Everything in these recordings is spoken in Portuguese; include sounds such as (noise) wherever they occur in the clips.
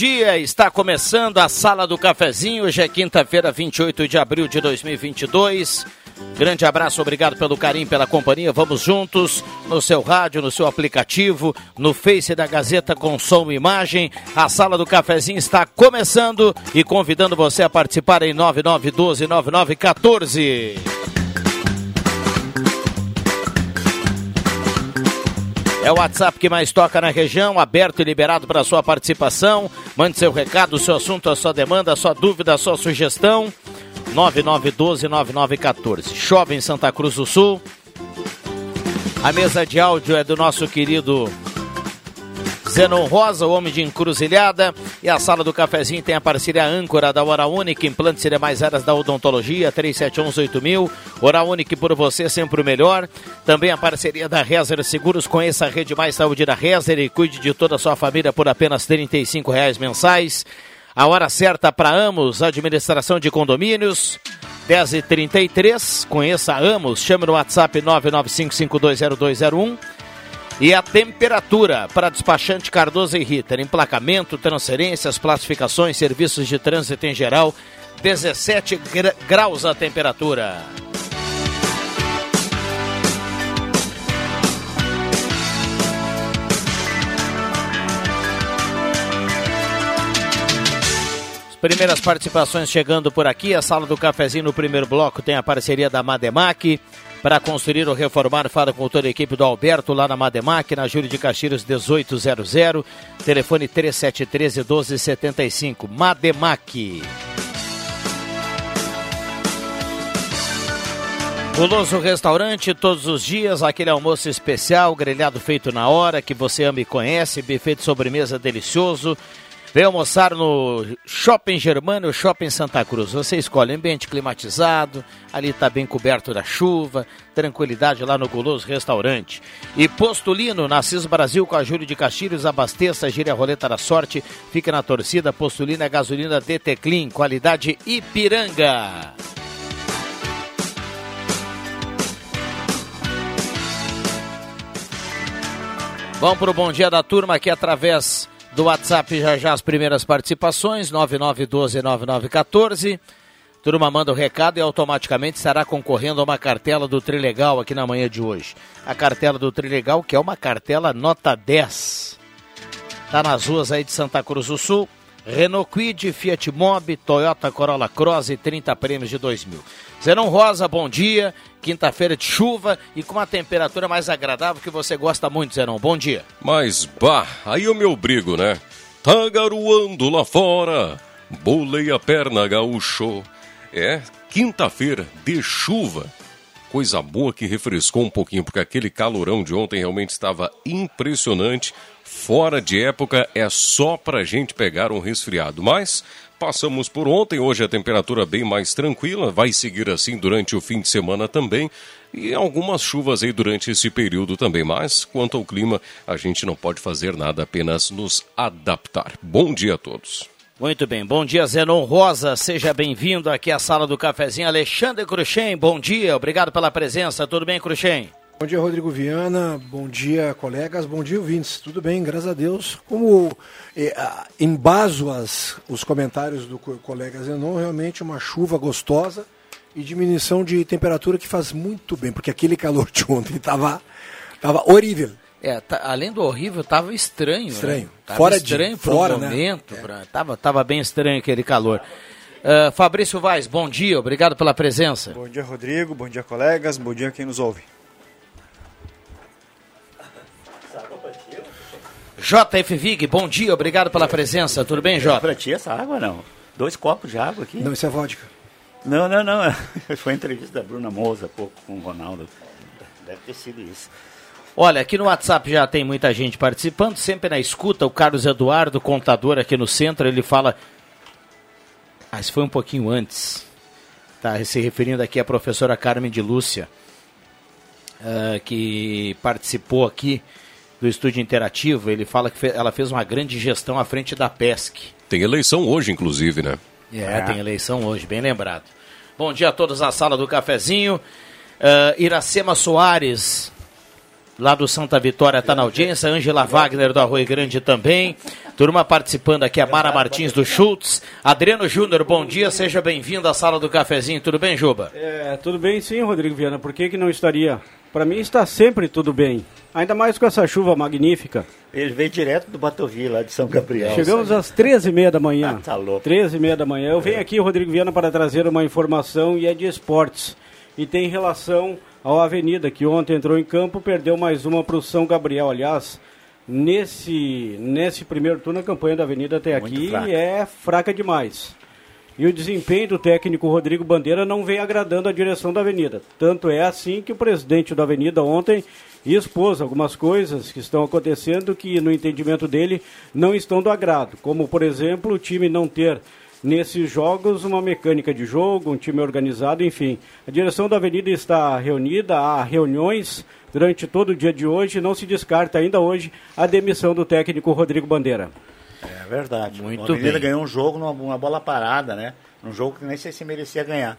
Dia. Está começando a Sala do Cafezinho. Hoje é quinta-feira, 28 de abril de 2022. Grande abraço, obrigado pelo carinho, pela companhia. Vamos juntos no seu rádio, no seu aplicativo, no Face da Gazeta com som e imagem. A Sala do Cafezinho está começando e convidando você a participar em 9912 9914. É o WhatsApp que mais toca na região, aberto e liberado para sua participação. Mande seu recado, seu assunto, a sua demanda, a sua dúvida, a sua sugestão. 9912-9914. Chove em Santa Cruz do Sul. A mesa de áudio é do nosso querido Zenon Rosa, o homem de encruzilhada. E a sala do cafezinho tem a parceria âncora da Hora Única, implantes e demais áreas da odontologia, 37118000. Hora Única por você, sempre o melhor. Também a parceria da Rezer Seguros, conheça a rede mais saúde da Rezer e cuide de toda a sua família por apenas R$ reais mensais. A hora certa para Amos, administração de condomínios. 10h33, conheça a Amos, chame no WhatsApp 995520201. E a temperatura para despachante Cardoso e Ritter, emplacamento, transferências, classificações, serviços de trânsito em geral, 17 gra graus a temperatura. As primeiras participações chegando por aqui, a sala do cafezinho no primeiro bloco tem a parceria da Mademac para construir ou reformar, fala com toda a equipe do Alberto lá na Mademac, na Júlio de Castilhos 1800, telefone 3713 1275. Mademac. Guloso Restaurante, todos os dias, aquele almoço especial, grelhado feito na hora, que você ama e conhece, buffet de sobremesa delicioso. Vem almoçar no Shopping Germano, Shopping Santa Cruz. Você escolhe ambiente climatizado, ali está bem coberto da chuva, tranquilidade lá no Guloso Restaurante. E Postulino, Nassis Brasil com a Júlio de Castilhos, abasteça, gira a roleta da sorte, fica na torcida. Postulino é gasolina DT Clean, qualidade Ipiranga. Vamos para o bom dia da turma aqui através do WhatsApp já já as primeiras participações, 9912-9914. Turma manda o recado e automaticamente estará concorrendo a uma cartela do Trilegal aqui na manhã de hoje. A cartela do Trilegal, que é uma cartela nota 10. Tá nas ruas aí de Santa Cruz do Sul. Renault Quid, Fiat Mobi, Toyota Corolla Cross e 30 prêmios de 2000. Zenon Rosa, bom dia. Quinta-feira de chuva e com uma temperatura mais agradável que você gosta muito, Zenon. Bom dia. Mas, bah, aí eu me obrigo, né? Tá garoando lá fora. Bolei a perna, gaúcho. É, quinta-feira de chuva. coisa boa que refrescou um pouquinho, porque aquele calorão de ontem realmente estava impressionante. Fora de época, é só pra gente pegar um resfriado. Mas passamos por ontem, hoje a temperatura bem mais tranquila, vai seguir assim durante o fim de semana também. E algumas chuvas aí durante esse período também. Mas quanto ao clima, a gente não pode fazer nada, apenas nos adaptar. Bom dia a todos. Muito bem, bom dia Zenon Rosa, seja bem-vindo aqui à sala do cafezinho. Alexandre Cruxem, bom dia, obrigado pela presença, tudo bem Cruxem? Bom dia Rodrigo Viana, bom dia colegas, bom dia ouvintes, tudo bem, graças a Deus. Como eh, embaso as, os comentários do colega Zenon, realmente uma chuva gostosa e diminuição de temperatura que faz muito bem, porque aquele calor de ontem estava tava horrível. É, tá, além do horrível, tava estranho. Estranho. Né? Tava fora estranho de, fora, né? momento. Né? Pra, tava, tava bem estranho aquele calor. Uh, Fabrício Vaz, bom dia, obrigado pela presença. Bom dia, Rodrigo, bom dia, colegas, bom dia quem nos ouve. JF Vig, bom dia, obrigado pela presença, tudo bem, Jota? Pra ti essa água não. Dois copos de água aqui. Não, isso é vodka. Não, não, não. (laughs) Foi a entrevista da Bruna Moza há pouco com o Ronaldo. Deve ter sido isso. Olha, aqui no WhatsApp já tem muita gente participando, sempre na escuta. O Carlos Eduardo, contador aqui no centro, ele fala. Ah, isso foi um pouquinho antes. Tá se referindo aqui à professora Carmen de Lúcia, uh, que participou aqui do estúdio interativo. Ele fala que fe ela fez uma grande gestão à frente da PESC. Tem eleição hoje, inclusive, né? É, é. tem eleição hoje, bem lembrado. Bom dia a todos na sala do cafezinho. Uh, Iracema Soares, lá do Santa Vitória está na audiência, Ângela Wagner do Arroio Grande também, turma participando aqui, a Mara Martins do Schultz, Adriano Júnior, bom dia, seja bem-vindo à sala do cafezinho, tudo bem, Juba? É, tudo bem sim, Rodrigo Viana, por que que não estaria? Para mim está sempre tudo bem, ainda mais com essa chuva magnífica. Ele veio direto do Batovi, lá de São Gabriel. Chegamos às 13h30 da manhã. Ah, tá louco. 13h30 da manhã. Eu venho aqui, Rodrigo Viana, para trazer uma informação e é de esportes. E tem relação ao Avenida, que ontem entrou em campo, perdeu mais uma para o São Gabriel. Aliás, nesse, nesse primeiro turno, a campanha da Avenida até Muito aqui fraca. é fraca demais. E o desempenho do técnico Rodrigo Bandeira não vem agradando a direção da Avenida. Tanto é assim que o presidente da Avenida ontem expôs algumas coisas que estão acontecendo que, no entendimento dele, não estão do agrado. Como, por exemplo, o time não ter nesses jogos uma mecânica de jogo, um time organizado, enfim. A direção da Avenida está reunida, há reuniões durante todo o dia de hoje, não se descarta ainda hoje a demissão do técnico Rodrigo Bandeira. É verdade. Muito Avenida bem. ganhou um jogo numa bola parada, né? Um jogo que nem sei se merecia ganhar,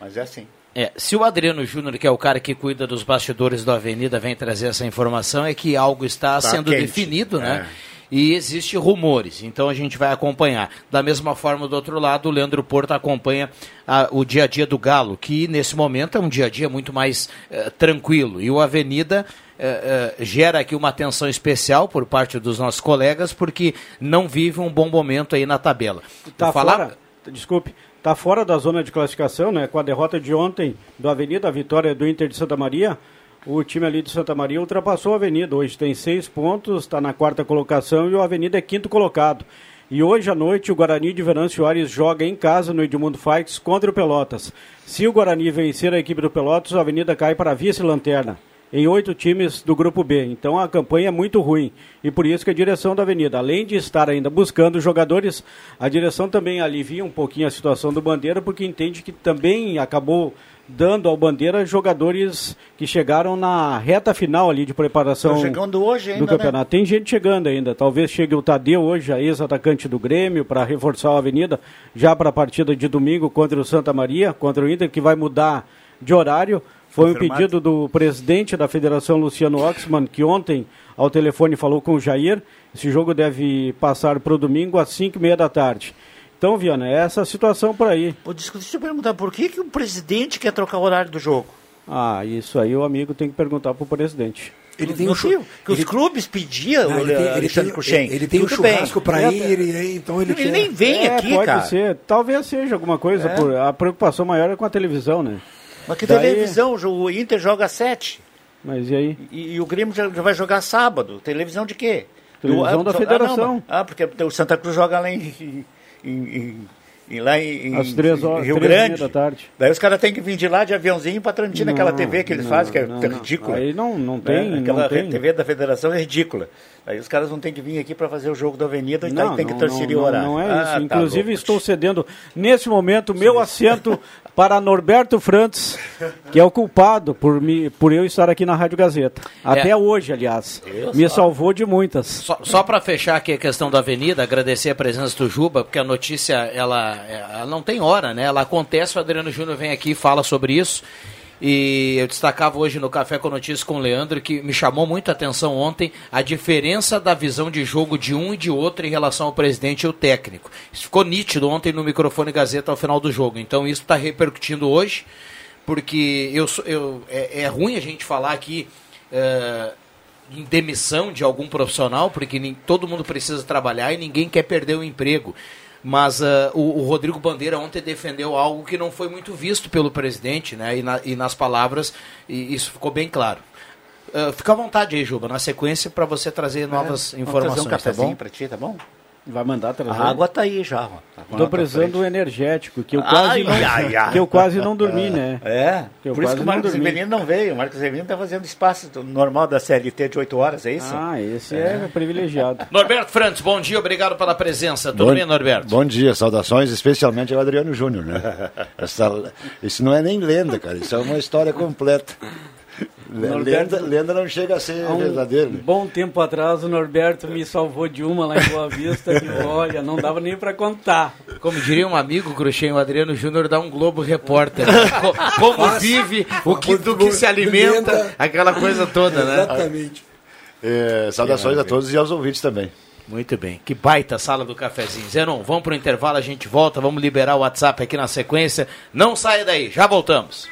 mas é assim. É, se o Adriano Júnior, que é o cara que cuida dos bastidores da Avenida, vem trazer essa informação, é que algo está tá sendo quente. definido, né? É e existe rumores, então a gente vai acompanhar. Da mesma forma, do outro lado, o Leandro Porto acompanha a, o dia a dia do Galo, que nesse momento é um dia a dia muito mais uh, tranquilo. E o Avenida uh, uh, gera aqui uma atenção especial por parte dos nossos colegas, porque não vive um bom momento aí na tabela. Tá falar... fora, desculpe, está fora da zona de classificação, né? Com a derrota de ontem do Avenida, a vitória do Inter de Santa Maria o time ali de Santa Maria ultrapassou a Avenida. Hoje tem seis pontos, está na quarta colocação e o Avenida é quinto colocado. E hoje à noite o Guarani de Venâncio Soares joga em casa no Edmundo Fights contra o Pelotas. Se o Guarani vencer a equipe do Pelotas, a Avenida cai para vice-lanterna em oito times do Grupo B. Então a campanha é muito ruim. E por isso que a direção da Avenida, além de estar ainda buscando jogadores, a direção também alivia um pouquinho a situação do Bandeira, porque entende que também acabou dando ao Bandeira jogadores que chegaram na reta final ali de preparação chegando hoje ainda, do campeonato. Né? Tem gente chegando ainda. Talvez chegue o Tadeu hoje, a ex-atacante do Grêmio, para reforçar a Avenida, já para a partida de domingo contra o Santa Maria, contra o Inter, que vai mudar de horário. Foi Confirmado. um pedido do presidente da federação, Luciano Oxman, que ontem ao telefone falou com o Jair. Esse jogo deve passar para o domingo às 5 e meia da tarde. Então, Viana, é essa situação por aí. Pô, deixa eu perguntar, por que, que o presidente quer trocar o horário do jogo? Ah, isso aí o amigo tem que perguntar para o presidente. Ele tem um churrasco. Que ele... os clubes pediam não, ele, tem, ele, tem, ele, tem um churrasco para ir, e, então ele, ele quer... nem vem é, aqui, pode cara. ser. Talvez seja alguma coisa. É. Por, a preocupação maior é com a televisão, né? Mas que Daí... televisão? O Inter joga sete. Mas e aí? E, e o Grêmio já, já, vai jogar sábado. Televisão de quê? Televisão do, da federação. Ah, não, ah, porque o Santa Cruz joga lá em em, em, em- lá em, Às três horas, Rio três Grande. da tarde. Daí os caras têm que vir de lá de aviãozinho para transmitir naquela TV que eles não, fazem, que é não, ridícula. Aí não, não né? tem, Aquela não tem. TV da federação é ridícula. Aí os caras vão ter que vir aqui para fazer o jogo da Avenida e daí tem que transferir não, o horário. Não é Ah, isso. tá Inclusive, louco. estou cedendo, nesse momento, meu assento (laughs) para Norberto Frantz, que é o culpado por, me, por eu estar aqui na Rádio Gazeta. Até É. hoje, aliás. Me salvou de muitas. Só, só para fechar aqui a questão da avenida, agradecer a presença do Juba, porque a notícia ela, ela não tem hora, né? Ela acontece, o Adriano Júnior vem aqui e fala sobre isso. E eu destacava hoje no Café com Notícias com o Leandro que me chamou muito a atenção ontem a diferença da visão de jogo de um e de outro em relação ao presidente e o técnico. Isso ficou nítido ontem no microfone Gazeta ao final do jogo. Então isso está repercutindo hoje, porque eu, eu, é, é ruim a gente falar aqui. eh, em demissão de algum profissional, porque nem, todo mundo precisa trabalhar e ninguém quer perder o emprego. Mas ah, o, o Rodrigo Bandeira ontem defendeu algo que não foi muito visto pelo presidente, né? E, na- e nas palavras, e isso ficou bem claro. Ah, fica à vontade aí, Juba, na sequência, para você trazer novas É, informações, trazer um tá cafezinho bom? para ti, tá bom? Vai mandar trazer. A água tá aí já. ó. Tá Estou precisando do energético, que eu quase, Ai, não, ai, ai. que eu quase não dormi, né? É, Eu por isso que o Marcos. Severino não veio. O Marcos Severino tá fazendo espaço normal da CLT de 8 horas, é isso? Ah, esse é, privilegiado. (laughs) Norberto Frantz, bom dia, obrigado pela presença. Tudo Bom- bem, Norberto? Bom dia, saudações, especialmente ao Adriano Júnior, né? (laughs) Essa- isso não é nem lenda, cara, isso é uma história completa. Norberto- Lenda, lenda não chega a ser um verdadeiro. né? bom tempo atrás, o Norberto me salvou de uma lá em Boa Vista, que olha, não dava nem para contar. Como diria um amigo, Cruxem, o Adriano Júnior dá um Globo Repórter. né? (laughs) Co- Como vive, o que, do que se alimenta, aquela coisa toda, né? Exatamente. É, saudações a todos e aos ouvintes também. Muito bem. Que baita sala do cafezinho. Zenon, vamos pro intervalo, a gente volta, vamos liberar o WhatsApp aqui na sequência. Não saia daí, já voltamos.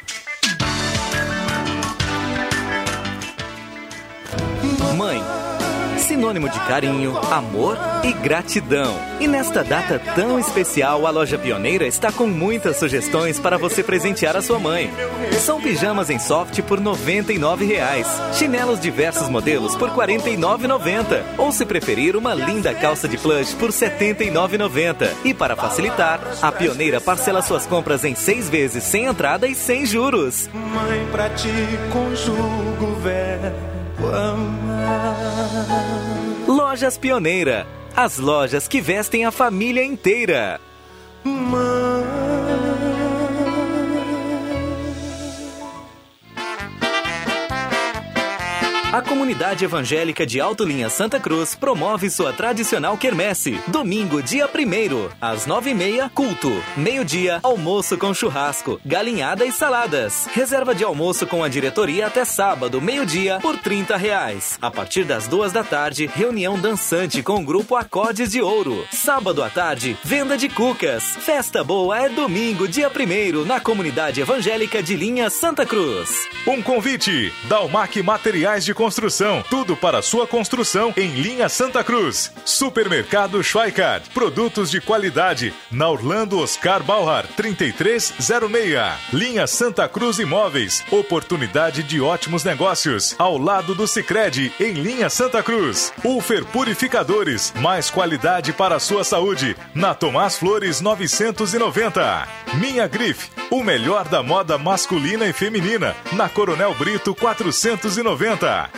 Sinônimo de carinho, amor e gratidão. E nesta data tão especial, a loja Pioneira está com muitas sugestões para você presentear a sua mãe. São pijamas em soft por 99 reais, chinelos diversos modelos por R$ 49,90 ou se preferir uma linda calça de plush por R$ 79,90. E para facilitar, a Pioneira parcela suas compras em seis vezes sem entrada e sem juros. Mãe, pra ti conjugo verbo amar. Lojas Pioneira. As lojas que vestem a família inteira. A comunidade evangélica de Alto Linha Santa Cruz promove sua tradicional quermesse. Domingo, dia 1 às nove e meia, culto. Meio-dia, almoço com churrasco, galinhada e saladas. Reserva de almoço com a diretoria até sábado, meio-dia, por 30 reais. A partir das duas da tarde, reunião dançante com o grupo Acordes de Ouro. Sábado à tarde, venda de cucas. Festa boa é domingo, dia 1 na comunidade evangélica de Linha Santa Cruz. Um convite. Dalmac Materiais de Construção. Tudo para sua construção em linha Santa Cruz. Supermercado Schweikart. Produtos de qualidade. Na Orlando Oscar Bauer, 3306. Linha Santa Cruz Imóveis. Oportunidade de ótimos negócios. Ao lado do Cicred, em linha Santa Cruz. Ufer Purificadores. Mais qualidade para a sua saúde. Na Tomás Flores 990. Minha Grife. O melhor da moda masculina e feminina. Na Coronel Brito 490.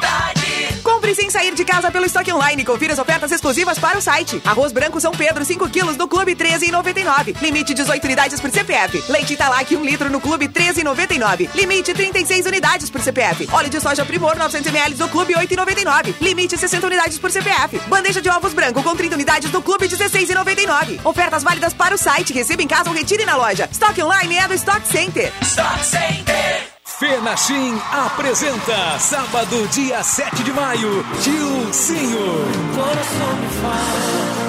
Compre sem sair de casa pelo estoque online. Confira as ofertas exclusivas para o site. Arroz branco São Pedro, 5 quilos no Clube 13,99. Limite 18 unidades por CPF. Leite Italac 1 litro no Clube 13,99. Limite 36 unidades por CPF. Óleo de soja Primor 900 ml no Clube 8,99. Limite 60 unidades por CPF. Bandeja de ovos branco com 30 unidades no Clube 16,99. Ofertas válidas para o site. Receba em casa ou retire na loja. Estoque online é do Stock Center. Stock Center. Fenachim apresenta sábado, dia 7 de maio, Gilcinho. Coração me fala,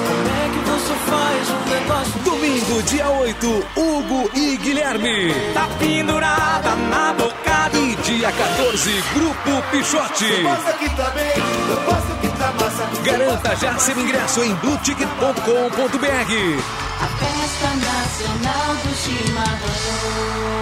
como é que você faz um negócio Domingo, dia 8, Hugo e Guilherme. Tá pendurada na bocada. E dia 14, Grupo Pichote. Mostra que tá bem, mostra que tá massa. Garanta já seu ingresso em blueticket.com.br. A festa nacional do chimarrão.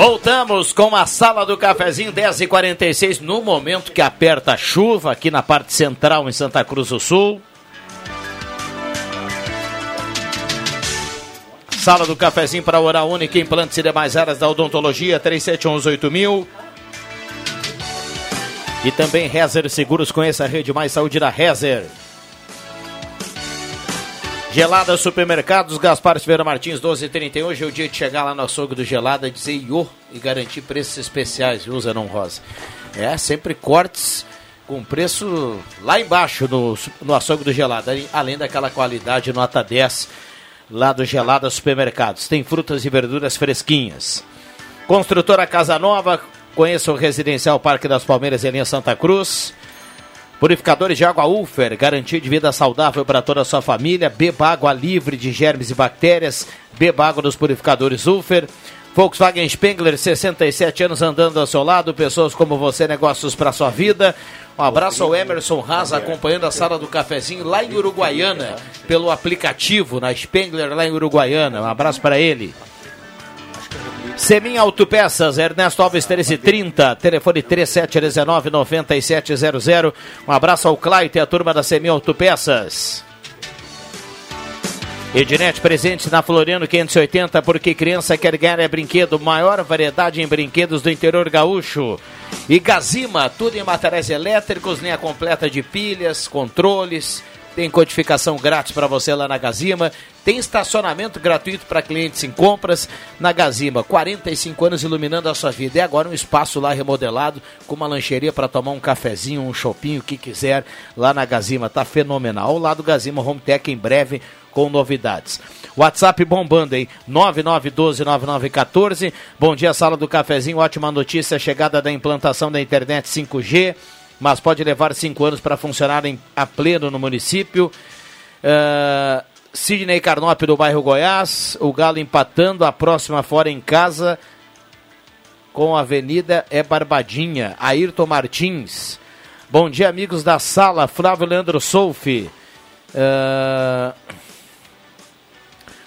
Voltamos com a sala do cafezinho 10h46, no momento que aperta a chuva aqui na parte central em Santa Cruz do Sul. Sala do cafezinho para Oral Única, implantes e demais áreas da odontologia, 37118000. E também Rezer Seguros, conheça a rede Mais Saúde da Rezer. Gelada Supermercados, Gaspar Silveira Martins, 12h31. Hoje é o dia de chegar lá no açougue do Gelada dizer iô e garantir preços especiais, viu, Zenon Rosa? É, sempre cortes com preço lá embaixo no, no açougue do Gelada, além daquela qualidade nota 10 lá do Gelada Supermercados. Tem frutas e verduras fresquinhas. Construtora Casa Nova, conheça o Residencial Parque das Palmeiras em linha Santa Cruz. Purificadores de água Ulfer, garantia de vida saudável para toda a sua família. Beba água livre de germes e bactérias. Beba água dos purificadores Ulfer. Volkswagen Spengler, 67 anos andando ao seu lado. Pessoas como você, negócios para sua vida. Um abraço ao Emerson Raza, acompanhando a sala do cafezinho lá em Uruguaiana, pelo aplicativo na Spengler, lá em Uruguaiana. Um abraço para ele. Semin Autopeças, Ernesto Alves 1330, telefone 3719-9700. Um abraço ao Claito e a turma da Semin Autopeças. Ednet presente na Floriano 580, porque criança quer ganhar é brinquedo. Maior variedade em brinquedos do interior gaúcho. E Gazima, tudo em materiais elétricos, linha completa de pilhas, controles. Tem codificação grátis para você lá na Gazima. Tem estacionamento gratuito para clientes em compras na Gazima. 45 anos iluminando a sua vida. E agora um espaço lá remodelado com uma lancheria para tomar um cafezinho, um chopinho, o que quiser lá na Gazima. Tá fenomenal. Ao lado Gazima Home Tech em breve com novidades. WhatsApp bombando, hein? 99129914. Bom dia, sala do cafezinho. Ótima notícia, chegada da implantação da internet 5G, mas pode levar cinco anos para funcionar em, a pleno no município. Uh, Sidney Carnop do bairro Goiás, o Galo empatando, a próxima fora em casa com a Avenida é Barbadinha. Ayrton Martins. Bom dia, amigos da sala. Flávio Leandro Solfi. Uh,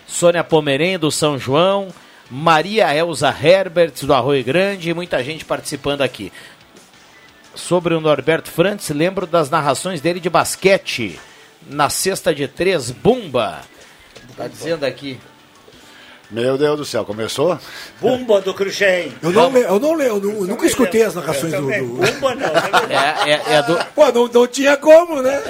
Sônia Pomerém do São João. Maria Elza Herbert do Arroio Grande. Muita gente participando aqui. Sobre o Norberto Frantz, lembro das narrações dele de basquete na cesta de três, Bumba. Tá dizendo aqui. Meu Deus do céu, começou? Bumba do Cruxem. Eu não, eu não, eu, eu nunca escutei as narrações do. do... Bumba não. (laughs) É, é, é do. (laughs) Pô, não, não tinha como, né?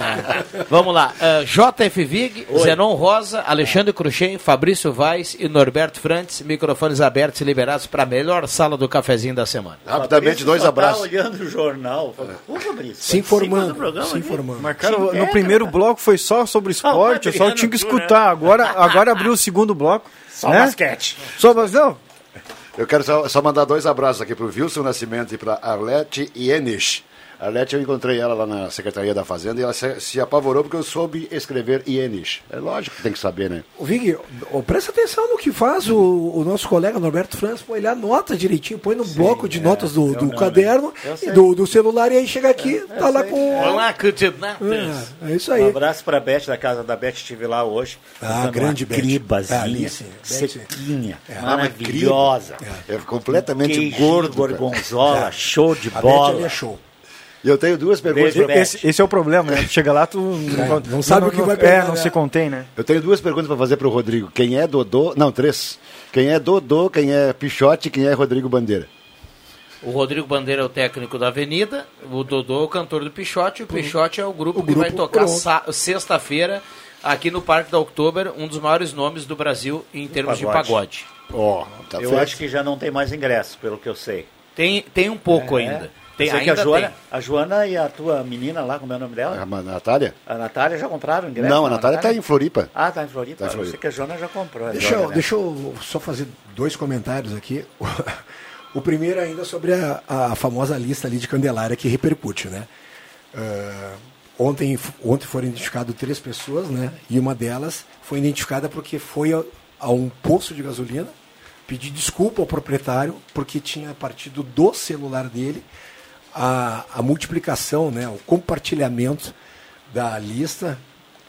Vamos lá. Uh, JF Vig, Zenon Rosa, Alexandre Cruxem, Fabrício Vaz e Norberto Frantz. Microfones abertos e liberados para a melhor sala do cafezinho da semana. Rapidamente, dois Só abraços. Tá olhando o jornal. Fala, Ô, Fabrício, Se informando, programa se informando. Mas, cara, Sim, no primeiro cara. bloco foi só sobre esporte, eu só tinha que Júnior. escutar. Agora, agora abriu o segundo bloco. Só Né? basquete. Só, mas não. Eu quero só, só mandar dois abraços aqui pro Wilson Nascimento e pra Arlete Ienes. Arlete, eu encontrei ela lá na Secretaria da Fazenda e ela se, se apavorou porque eu soube escrever Ienes. É lógico que tem que saber, né? O Vig, presta atenção no que faz o, o nosso colega Norberto Franz, pô, ele anota direitinho, põe no bloco de notas do, do não, caderno né? E sei. do, do celular e aí chega aqui, tá lá com. Olá, candidatos. É, é isso Um aí. abraço pra Beth, da casa da Beth, estive lá hoje. Ah, grande Beth. Cribazinha, Ah, sim, sequinha, Ah, mas maravilhosa. É completamente Queijinho, gordo. cara. gorgonzola, show de A Beth bola. ali é show. Eu tenho duas perguntas. Beth. Esse, esse é o problema, né? Chega lá, tu (laughs) não, não sabe o que vai pegar, É, não né? se contém, né? Eu tenho duas perguntas para fazer pro Rodrigo. Quem é Dodô? Não, três. Quem é Dodô, quem é Pichote e quem é Rodrigo Bandeira? O Rodrigo Bandeira é o técnico da Avenida, o Dodô é o cantor do Pichote, e o Pichote é o grupo O que vai grupo, tocar sexta-feira aqui no Parque da Oktober, um dos maiores nomes do Brasil em termos de pagode. pagode. Ó, tá eu feito. acho que já não tem mais ingresso, pelo que eu sei. Tem, tem um pouco É. ainda. Tem, Eu sei que a Joana, tem. a Joana e a tua menina lá, como é o nome dela? A Natália? A Natália já compraram ingresso? Não, a Natália tá em Floripa. Ah, tá em Floripa. Tá em Eu Floripa. sei que a Joana já comprou. a Deixa Joana, eu, né? deixa eu só fazer dois comentários aqui. (laughs) O primeiro ainda sobre a, a famosa lista ali de Candelária que repercute, né? Ah, ontem, ontem foram identificadas três pessoas, né? E uma delas foi identificada porque foi a, a um posto de gasolina pedir desculpa ao proprietário porque tinha partido do celular dele a, a multiplicação, né? O compartilhamento da lista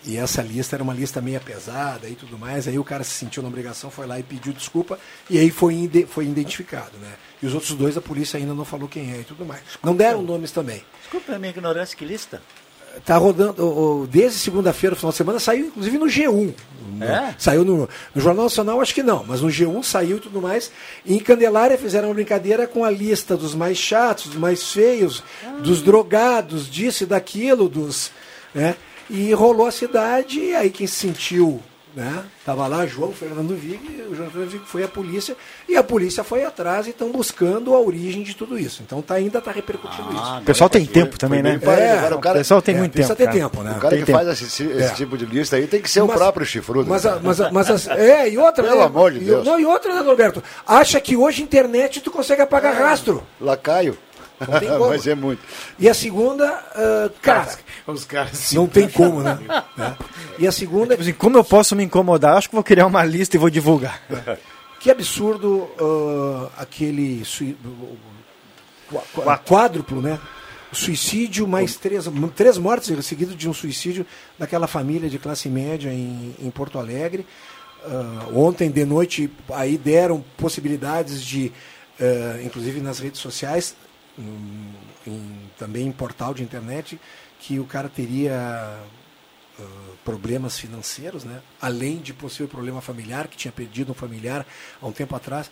e essa lista era uma lista meia pesada e tudo mais. Aí o cara se sentiu na obrigação, foi lá e pediu desculpa. E aí foi, foi identificado, né? E os outros dois a polícia ainda não falou quem é e tudo mais. Não deram nomes também. Desculpa a minha ignorância, que lista? Tá rodando, desde segunda-feira, final de semana, saiu inclusive no G1. No- É? Saiu no, no Jornal Nacional, acho que não, mas no G1 saiu e tudo mais. E em Candelária fizeram uma brincadeira com a lista dos mais chatos, dos mais feios, dos drogados, disso e daquilo, dos. Né? E rolou a cidade, e aí quem se sentiu. Né? Tava lá João Fernando Vig, o João Fernando Vig foi a polícia, e a polícia foi atrás e estão buscando a origem de tudo isso. Então tá, ainda está repercutindo isso. O pessoal tem tempo também, né? parecido. Agora o cara- o pessoal tem é, muito tempo. tempo, né? O cara Tem que tempo. faz esse, esse É. tipo de lista aí tem que ser o Mas- próprio chifrudo. Mas, a- mas, a- mas as- é, e outra, Pelo né? amor de E- Deus. Não, e outra, né, Norberto? Acha que hoje internet tu consegue apagar rastro. Lacaio. Não tem (laughs) como. Mas é muito. E a segunda, cara, Os caras não tem como, né? Né? (laughs) E a segunda, Tipo assim, como eu posso me incomodar? Acho que vou criar uma lista e vou divulgar. (laughs) que absurdo ah, aquele sui- quádruplo, né? Suicídio mais três, três mortes seguido de um suicídio daquela família de classe média em, em Porto Alegre. Ah, ontem de noite aí deram possibilidades de, ah, inclusive nas redes sociais, em- também em portal de internet, que o cara teria ah, problemas financeiros, né? além de possível problema familiar, que tinha perdido um familiar há um tempo atrás.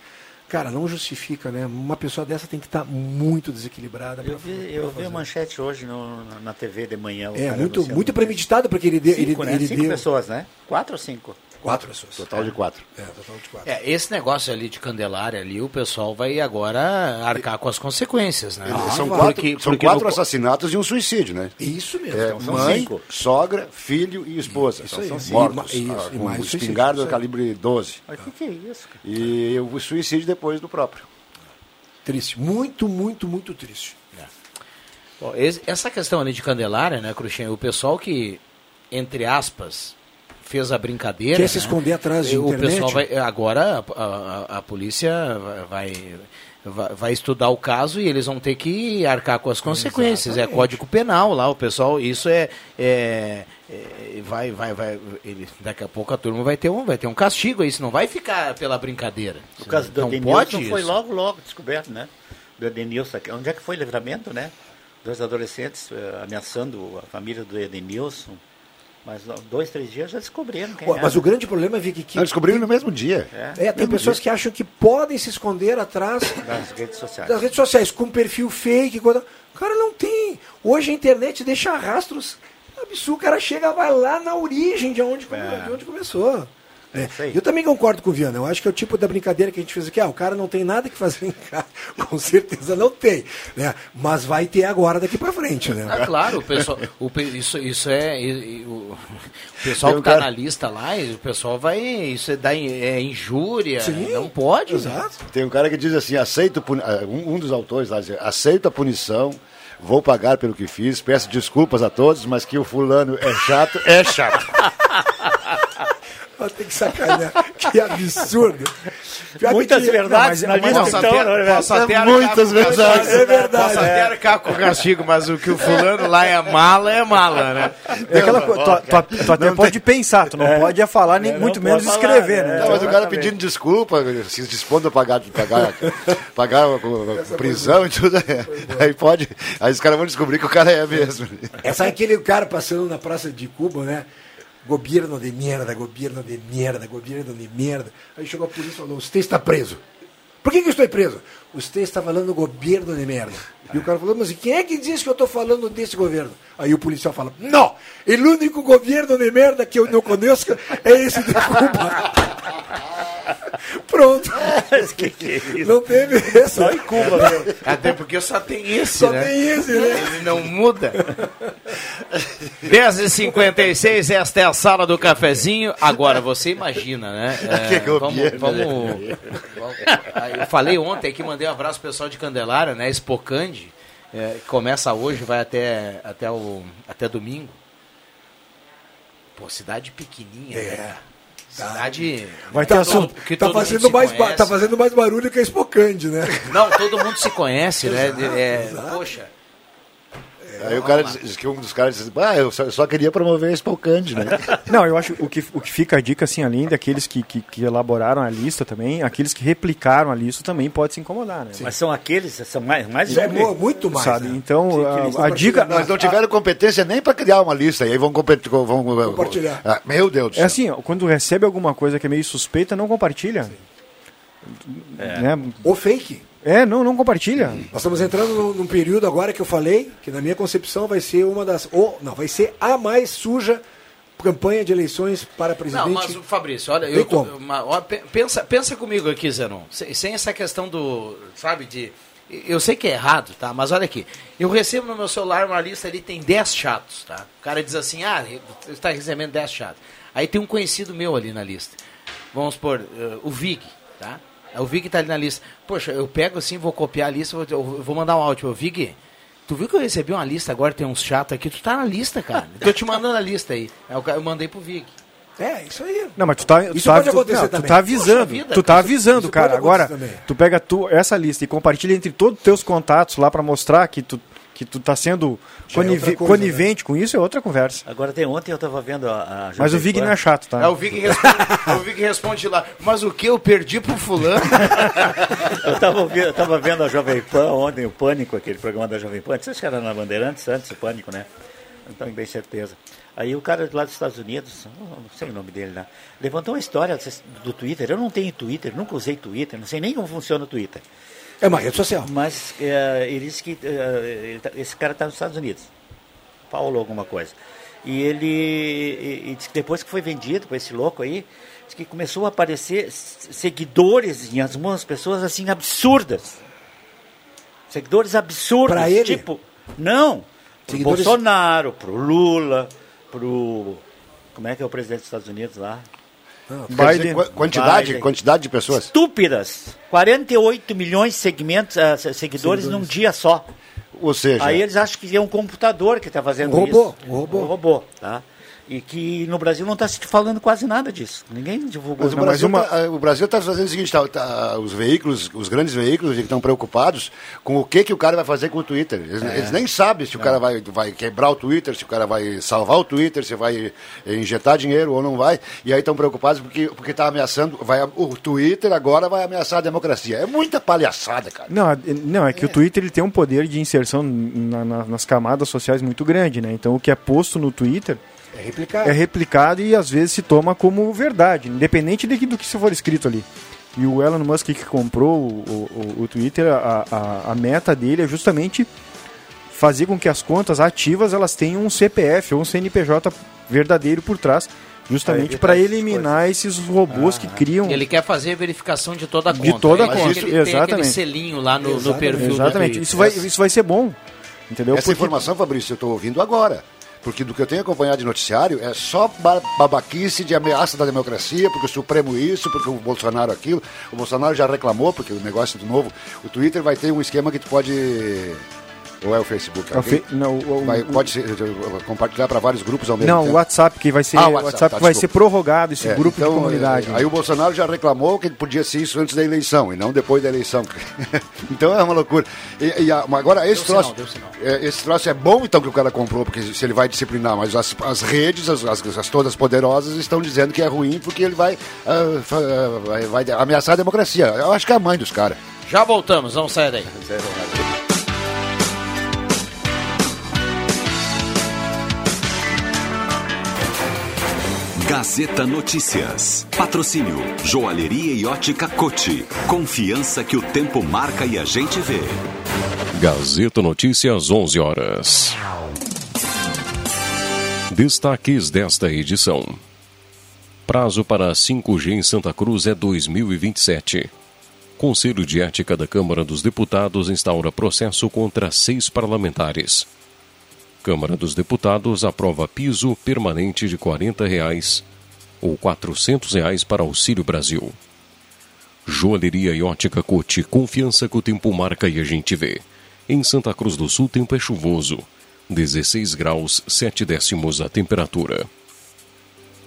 Cara, não justifica, né? Uma pessoa dessa tem que estar muito desequilibrada. Eu pra- vi, pra eu vi a manchete hoje no- na- TV de manhã. É, muito, muito premeditado, porque ele, deu- ele, Cinco, né? ele Cinco deu... pessoas, né? Quatro ou cinco? Quatro pessoas. Total de quatro. É, total de quatro. É, esse negócio ali de Candelária ali, o pessoal vai agora arcar com as consequências, né? são Porque- quatro, são porque quatro no- assassinatos e um suicídio, né? Isso mesmo. É, Então, são mãe, cinco. sogra, filho e esposa. Isso aí. São E mortos. isso, ah, e com mais suicídio, espingarda aí. calibre 12. Mas o que, que é isso? cara? E o suicídio depois do próprio. Triste. Muito, muito, muito triste. Bom, esse- essa questão ali de Candelária, né, Cruxinha? O pessoal que, entre aspas, fez a brincadeira. Quer se né, esconder atrás de o internet? pessoal vai. Agora a, a- a polícia vai, vai, vai estudar o caso e eles vão ter que arcar com as consequências. É Exatamente. código penal lá, o pessoal. Isso é. é- é- vai, vai, vai. Ele, daqui a pouco a turma vai ter um, vai ter um castigo aí, isso não vai ficar pela brincadeira. O caso do não Edenilson pode foi isso. logo, logo descoberto, né? Do Edenilson. aqui. Onde é que foi o livramento, né? Dois adolescentes eh, ameaçando a família do Edenilson. Mas dois, três dias já descobriram quem Pô, mas o grande problema, Vicky, que... Nós descobrimos no mesmo dia. É, É, tem Mesmo pessoas dia. que acham que podem se esconder atrás das redes sociais. das redes sociais, com perfil fake. Coisa... Cara, não tem. Hoje a internet deixa rastros absurdos. O cara chega, vai lá na origem de onde, É. de onde começou. É. Eu também concordo com o Viana. Eu acho que é o tipo da brincadeira que a gente fez aqui. Ah, o cara não tem nada que fazer (laughs) em casa. Com certeza não tem. Né? Mas vai ter agora daqui pra frente, né? Ah, claro, o pessoal, o, isso, isso é. o, o pessoal que tá cara- na lista lá, e o pessoal vai. Isso é, da, é injúria. Sim, não pode. Exato. Tem um cara que diz assim, aceito, ah, um, um dos autores lá, diz, aceito a punição, vou pagar pelo que fiz, peço desculpas a todos, mas que o fulano é chato, é chato. (laughs) Tem que sacanear. (laughs) que absurdo. Pior que Muitas tinha- verdades Não, na mas- lista, então, até- né? posso É até muitas com o verdades. É verdade. Posso até arcar com o castigo, mas o que o fulano lá é mala, é mala, né? É aquela co- tu, tu- tu até pode pensar, tu não pode falar, nem muito menos escrever, né? Não, mas o cara pedindo desculpa, se dispondo a pagar, pagar, pagar a- a- a prisão e tudo. Aí pode. Aí os caras vão descobrir que o cara é mesmo. É, sabe aquele cara passando na praça de Cuba, né? Governo de merda, governo de merda, governo de merda. Aí chegou a polícia e falou: Você está preso. Por que, que eu estou preso? Você está falando governo de merda. E o cara falou: Mas quem é que diz que eu estou falando desse governo? Aí o policial fala: Não, o único governo de merda que eu não conheço é esse de Cuba. (laughs) Pronto. (laughs) que que é isso? Não teve esse. Só em Cuba, meu. Até porque só tem esse, Só né? tem esse, né? Ele não muda. 10h56, esta é a sala do cafezinho. Agora, você imagina, né? (laughs) Que É, vamos, governo, vamos, né? vamos- Aí Eu falei ontem aqui, mandei um abraço pro pessoal de Candelária, né? Espocande. é, que começa hoje, vai até, até, o, até domingo. Pô, cidade pequenininha, né? Cidade. Vai assunto. todo- que Tá fazendo, mais, conhece. tá fazendo mais barulho que a Spocande, né? Não, todo mundo se conhece, né? (laughs) É, poxa. Aí o cara diz que um dos caras diz, ah, eu só, eu só queria promover esse Spokand, né? (laughs) Não, eu acho o que, o que fica a dica, assim, além daqueles que, que, que elaboraram a lista também, aqueles que replicaram a lista também podem se incomodar, né? Mas são aqueles, são mais, mais É um. mu- muito mais. Sabe? né? Então, Sim, a- a, dica... Nós não tiveram competência nem para criar uma lista, e aí vão, compet- vão Compartilhar. Ah, meu Deus do É céu. assim, ó, quando recebe alguma coisa que é meio suspeita, não compartilha. Né? Ou fake. É, não, não compartilha. Nós estamos entrando num, num período agora que eu falei, que na minha concepção vai ser uma das. Ou, não, vai ser a mais suja campanha de eleições para presidente. Não, mas o Fabrício, olha, eu, como. uma- ó, pe- pensa, pensa comigo aqui, Zenon. Sem, sem essa questão do, sabe, de. Eu sei que é errado, tá? Mas olha aqui. Eu recebo no meu celular uma lista ali, tem 10 chatos, tá? O cara diz assim, ah, você está recebendo 10 chatos. Aí tem um conhecido meu ali na lista. Vamos supor, eh, o Vig, tá? O Vig tá ali na lista. Poxa, eu pego assim, vou copiar a lista, vou, eu vou mandar um áudio. Ô, Vig, tu viu que eu recebi uma lista agora, tem uns chatos aqui? Tu tá na lista, cara. Tô te mandando a lista aí. Cara- eu mandei pro Vig. É, isso aí. Não, mas tu tá, tu Isso tá, pode tu, acontecer não, tu também. tá avisando, vida, tu tá avisando, isso cara. Agora, também. tu pega tu, essa lista e compartilha entre todos os teus contatos lá pra mostrar que tu, que tu tá sendo é conive- coisa, conivente com isso, é outra conversa. Agora tem ontem eu tava vendo a. a Mas o Vig não é chato, tá? É o Vig responde, o Vig responde lá, mas o que eu perdi pro fulano? (laughs) Eu tava, eu tava vendo a Jovem Pan ontem, o Pânico, aquele programa da Jovem Pan. Vocês que era na Bandeirantes antes, o Pânico, né? Não tenho bem certeza. Aí o cara lá dos Estados Unidos, não sei o nome dele lá, levantou uma história do Twitter. Eu não tenho Twitter, nunca usei Twitter, não sei nem como funciona o Twitter. É uma rede social. Mas é, ele disse que é, tá- esse cara está nos Estados Unidos. Paulo alguma coisa. E ele e, e disse que depois que foi vendido para esse louco aí, disse que começou a aparecer seguidores em algumas pessoas assim absurdas. Seguidores absurdos. Pra ele? Tipo, não. Pro Seguidores- Bolsonaro, pro Lula, pro. Como é que é o presidente dos Estados Unidos lá? Dizer, Biden. qua- quantidade, Biden. quantidade de pessoas. Estúpidas. 48 milhões de segmentos, ah, se- seguidores num dia só. Ou seja, Aí eles acham que é um computador que está fazendo Um robô, isso. um robô. Um robô, tá? E que no Brasil não está se falando quase nada disso. Ninguém divulgou. Mas o, Não, mas Brasil uma- tá, o Brasil está fazendo o seguinte, tá- tá- os veículos, os grandes veículos estão preocupados com o que, que o cara vai fazer com o Twitter. Eles, É. eles nem sabem se o cara vai, vai quebrar o Twitter, se o cara vai salvar o Twitter, se vai eh, injetar dinheiro ou não vai. E aí estão preocupados porque porque está ameaçando, vai, o Twitter agora vai ameaçar a democracia. É muita palhaçada, cara. Não, é- não, é que o Twitter ele tem um poder de inserção na- na- nas camadas sociais muito grande, né? Então o que é posto no Twitter É replicado. é replicado e às vezes se toma como verdade, independente de, do que se for escrito ali. E o Elon Musk que comprou o, o- o Twitter, a, a- a meta dele é justamente fazer com que as contas ativas elas tenham um CPF ou um CNPJ verdadeiro por trás, Justamente para eliminar esses robôs que criam. Ele quer fazer a verificação de toda a conta. De toda a conta, ele Tem aquele exatamente. selinho lá no, no Exatamente. perfil Exatamente. Isso vai, isso vai ser bom. Entendeu? Essa informação, Fabrício, eu estou ouvindo agora. Porque do que eu tenho acompanhado de noticiário é só ba- babaquice de ameaça da democracia, porque o Supremo isso, porque o Bolsonaro aquilo. O Bolsonaro já reclamou, porque o negócio do novo. O Twitter vai ter um esquema que tu pode. Ou é o Facebook? É o fe- não, o- o- vai, o- pode ser, compartilhar para vários grupos ao mesmo Não, tempo. o WhatsApp que vai ser, Ah, o WhatsApp, tá, que vai ser prorrogado esse É, grupo então, de comunidade. é, Aí o Bolsonaro já reclamou que podia ser isso antes da eleição e não depois da eleição. (laughs) então é uma loucura. E, e a- agora esse Deu troço, sinal, deu sinal. é, esse troço é bom então que o cara comprou, porque se ele vai disciplinar, mas as, as redes, as, as- as todas poderosas estão dizendo que é ruim porque ele vai, ah, vai, vai ameaçar a democracia. Eu acho que é a mãe dos caras. Já voltamos, vamos sair daí. Gazeta Notícias. Patrocínio Joalheria e Ótica Cote. Confiança que o tempo marca e a gente vê. Gazeta Notícias, 11 horas. Destaques desta edição. Prazo para 5G em Santa Cruz é 2027. Conselho de Ética da Câmara dos Deputados instaura processo contra seis parlamentares. Câmara dos Deputados aprova piso permanente de 40 reais ou 400 reais para Auxílio Brasil. Joalheria e ótica Cote, confiança que o tempo marca e a gente vê. Em Santa Cruz do Sul, tempo é chuvoso. 16 graus, 7 décimos a temperatura.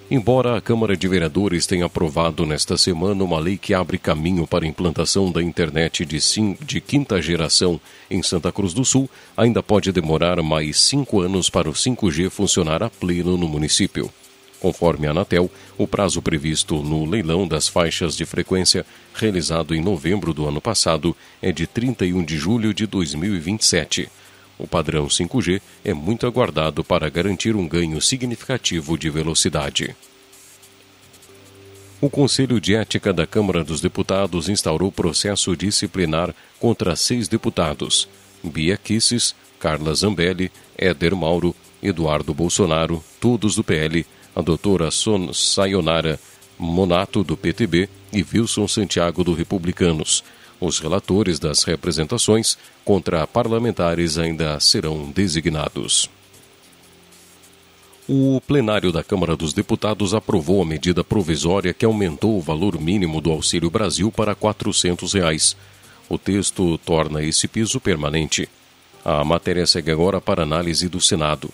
Embora a Câmara de Vereadores tenha aprovado nesta semana uma lei que abre caminho para a implantação da internet de, sim, de quinta geração em Santa Cruz do Sul, ainda pode demorar mais cinco anos para o 5G funcionar a pleno no município. Conforme a Anatel, o prazo previsto no leilão das faixas de frequência, realizado em novembro do ano passado, é de 31 de julho de 2027. O padrão 5G é muito aguardado para garantir um ganho significativo de velocidade. O Conselho de Ética da Câmara dos Deputados instaurou processo disciplinar contra seis deputados: Bia Kisses, Carla Zambelli, Éder Mauro, Eduardo Bolsonaro, todos do PL, a doutora Son Sayonara Monato, do PTB, e Wilson Santiago, do Republicanos. Os relatores das representações contra parlamentares ainda serão designados. O plenário da Câmara dos Deputados aprovou a medida provisória que aumentou o valor mínimo do Auxílio Brasil para 400 reais. O texto torna esse piso permanente. A matéria segue agora para análise do Senado.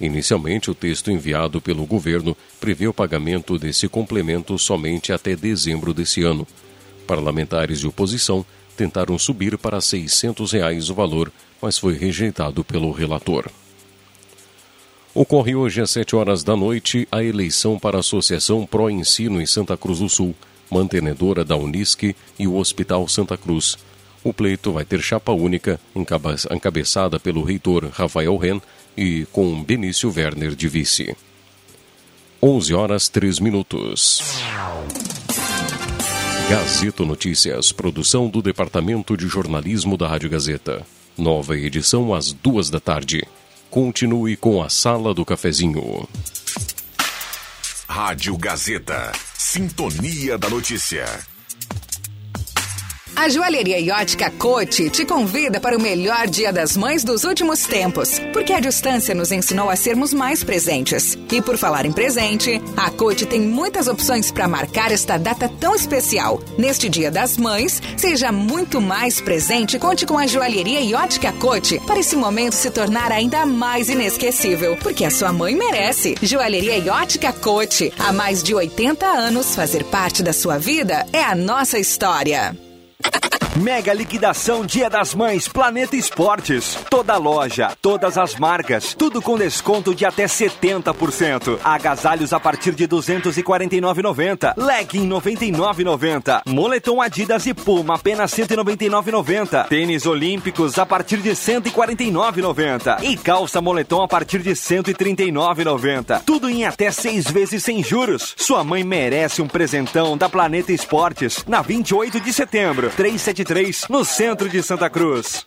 Inicialmente, o texto enviado pelo governo prevê o pagamento desse complemento somente até dezembro desse ano. Parlamentares de oposição tentaram subir para 600 reais o valor, mas foi rejeitado pelo relator. Ocorre hoje às 7 horas da noite a eleição para a Associação Pro Ensino em Santa Cruz do Sul, mantenedora da Unisque e o Hospital Santa Cruz. O pleito vai ter chapa única, encabeçada pelo reitor Rafael Ren e com Benício Werner de vice. 11 horas 3 minutos. Gazeta Notícias, produção do Departamento de Jornalismo da Rádio Gazeta. Nova edição às duas da tarde. Continue com a Sala do Cafezinho. Rádio Gazeta. Sintonia da Notícia. A Joalheria e Ótica Cote te convida para o melhor Dia das Mães dos últimos tempos, porque a distância nos ensinou a sermos mais presentes. E por falar em presente, a Cote tem muitas opções para marcar esta data tão especial. Neste Dia das Mães, seja muito mais presente conte com a Joalheria e Ótica Cote para esse momento se tornar ainda mais inesquecível, porque a sua mãe merece. Joalheria e Ótica Cote, há mais de 80 anos, fazer parte da sua vida é a nossa história. Mega liquidação Dia das Mães Planeta Esportes. Toda loja, todas as marcas, tudo com desconto de até 70%. Agasalhos a partir de 249,90. Legging 99,90. Moletom Adidas e Puma apenas 199,90. Tênis Olímpicos a partir de 149,90. E calça moletom a partir de 139,90. Tudo em até seis vezes sem juros. Sua mãe merece um presentão da Planeta Esportes na 28 de setembro. 373 no centro de Santa Cruz.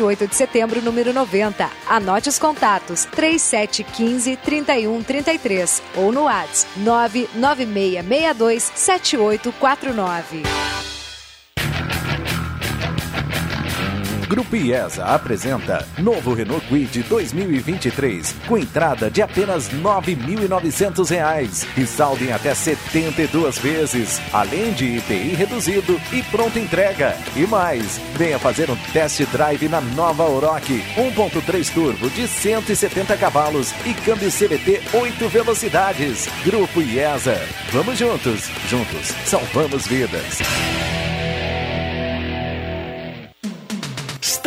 28 de setembro, número 90. Anote os contatos: 3715 3133 ou no WhatsApp 99662 7849. Grupo IESA apresenta novo Renault Kwid 2023 com entrada de apenas R$ 9.900 e saldo em até 72 vezes, além de IPI reduzido e pronta entrega. E mais, venha fazer um test drive na nova Oroch 1.3 turbo de 170 cavalos e câmbio CVT 8 velocidades. Grupo IESA. Vamos juntos, juntos salvamos vidas.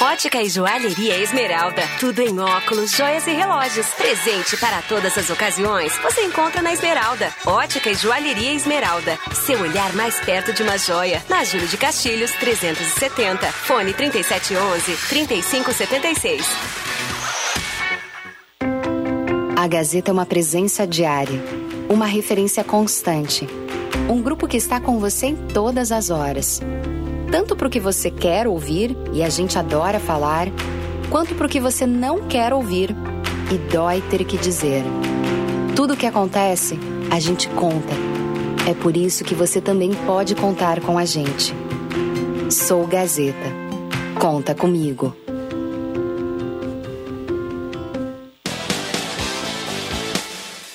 Ótica e Joalheria Esmeralda. Tudo em óculos, joias e relógios. Presente para todas as ocasiões. Você encontra na Esmeralda. Ótica e Joalheria Esmeralda. Seu olhar mais perto de uma joia. Na Júlio de Castilhos, 370. Fone 3711-3576. A Gazeta é uma presença diária. Uma referência constante. Um grupo que está com você em todas as horas tanto para o que você quer ouvir e a gente adora falar, quanto para o que você não quer ouvir e dói ter que dizer. Tudo o que acontece, a gente conta. É por isso que você também pode contar com a gente. Sou Gazeta. Conta comigo.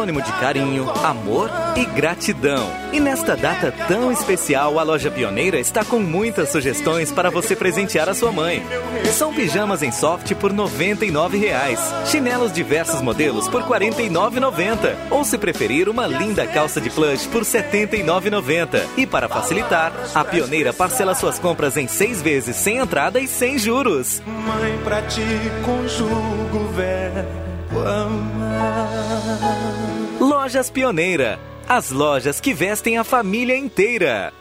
Sinônimo de carinho, amor e gratidão. E nesta data tão especial, a loja Pioneira está com muitas sugestões para você presentear a sua mãe. São pijamas em soft por 99 reais, chinelos diversos modelos por R$ 49,90 ou se preferir uma linda calça de plush por R$ 79,90. E para facilitar, a Pioneira parcela suas compras em seis vezes sem entrada e sem juros. Mãe, pra ti conjugo verbo amar. Lojas Pioneira. As lojas que vestem a família inteira.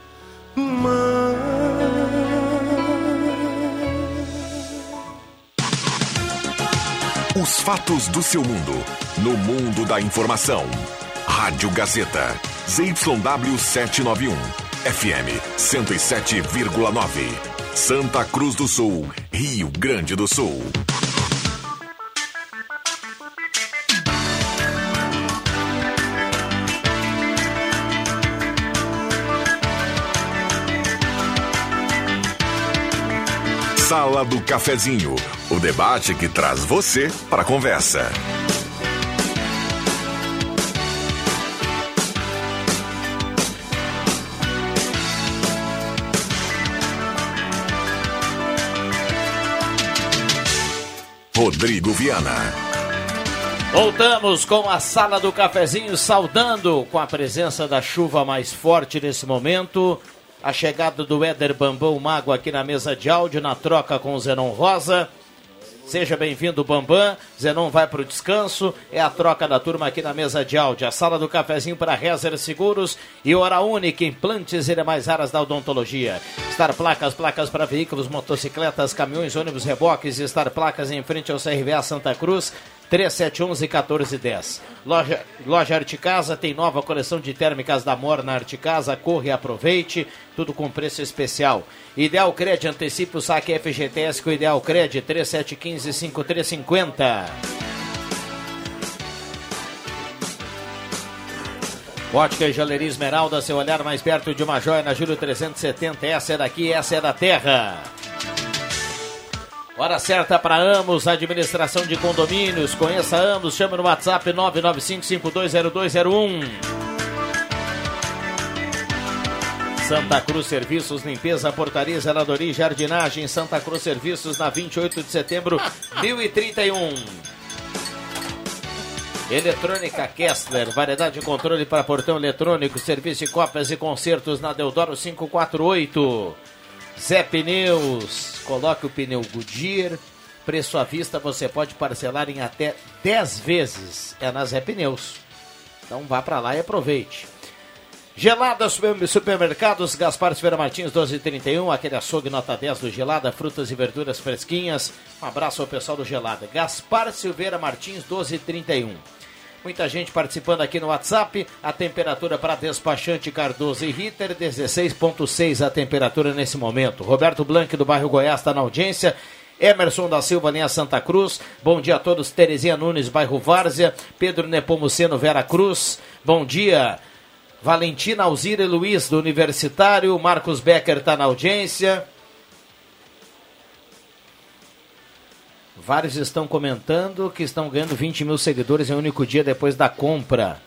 Os fatos do seu mundo. No mundo da informação. Rádio Gazeta. ZYW 791. FM 107,9. Santa Cruz do Sul. Rio Grande do Sul. Sala do Cafezinho, o debate que traz você para a conversa. Rodrigo Viana. Voltamos com a sala do cafezinho, saudando com a presença da chuva mais forte nesse momento. A chegada do Éder Bambam Mago aqui na mesa de áudio, na troca com o Zenon Rosa. Seja bem-vindo, Bambam. Zenon vai para o descanso. É a troca da turma aqui na mesa de áudio. A sala do cafezinho para Rezer Seguros e Hora Única, implantes e demais áreas da odontologia. Star Placas, placas para veículos, motocicletas, caminhões, ônibus, reboques. Star Placas em frente ao CRVA Santa Cruz. 3711-1410. Loja, loja Arte Casa tem nova coleção de térmicas da Morna Arte Casa. Corre e aproveite, tudo com preço especial. Ideal Cred, antecipe o saque FGTS com Ideal Cred, 3715-5350. Ótica e Joalheria Esmeralda, seu olhar mais perto de uma joia na Júlio 370. Essa é daqui, essa é da terra. Hora certa para Amos, administração de condomínios. Conheça Amos, chame no WhatsApp 995520201. Santa Cruz Serviços, limpeza, portaria, zeladoria e jardinagem. Santa Cruz Serviços, na 28 de setembro, (laughs) 1031. Eletrônica Kessler, variedade de controle para portão eletrônico, serviço de cópias e concertos na Deodoro 548. Zé Pneus, coloque o pneu Goodyear, preço à vista você pode parcelar em até 10 vezes, é na Zé Pneus. Então vá para lá e aproveite. Gelada Supermercados, Gaspar Silveira Martins 1231, aquele açougue nota 10 do Gelada, frutas e verduras fresquinhas. Um abraço ao pessoal do Gelada. Gaspar Silveira Martins 1231. Muita gente participando aqui no WhatsApp. A temperatura para despachante Cardoso e Ritter, 16,6 a temperatura nesse momento. Roberto Blanc, do bairro Goiás, está na audiência. Emerson da Silva, linha Santa Cruz. Bom dia a todos. Terezinha Nunes, bairro Várzea. Pedro Nepomuceno, Vera Cruz. Bom dia. Valentina Alzira e Luiz, do Universitário. Marcos Becker está na audiência. Vários estão comentando que estão ganhando 20 mil seguidores em um único dia depois da compra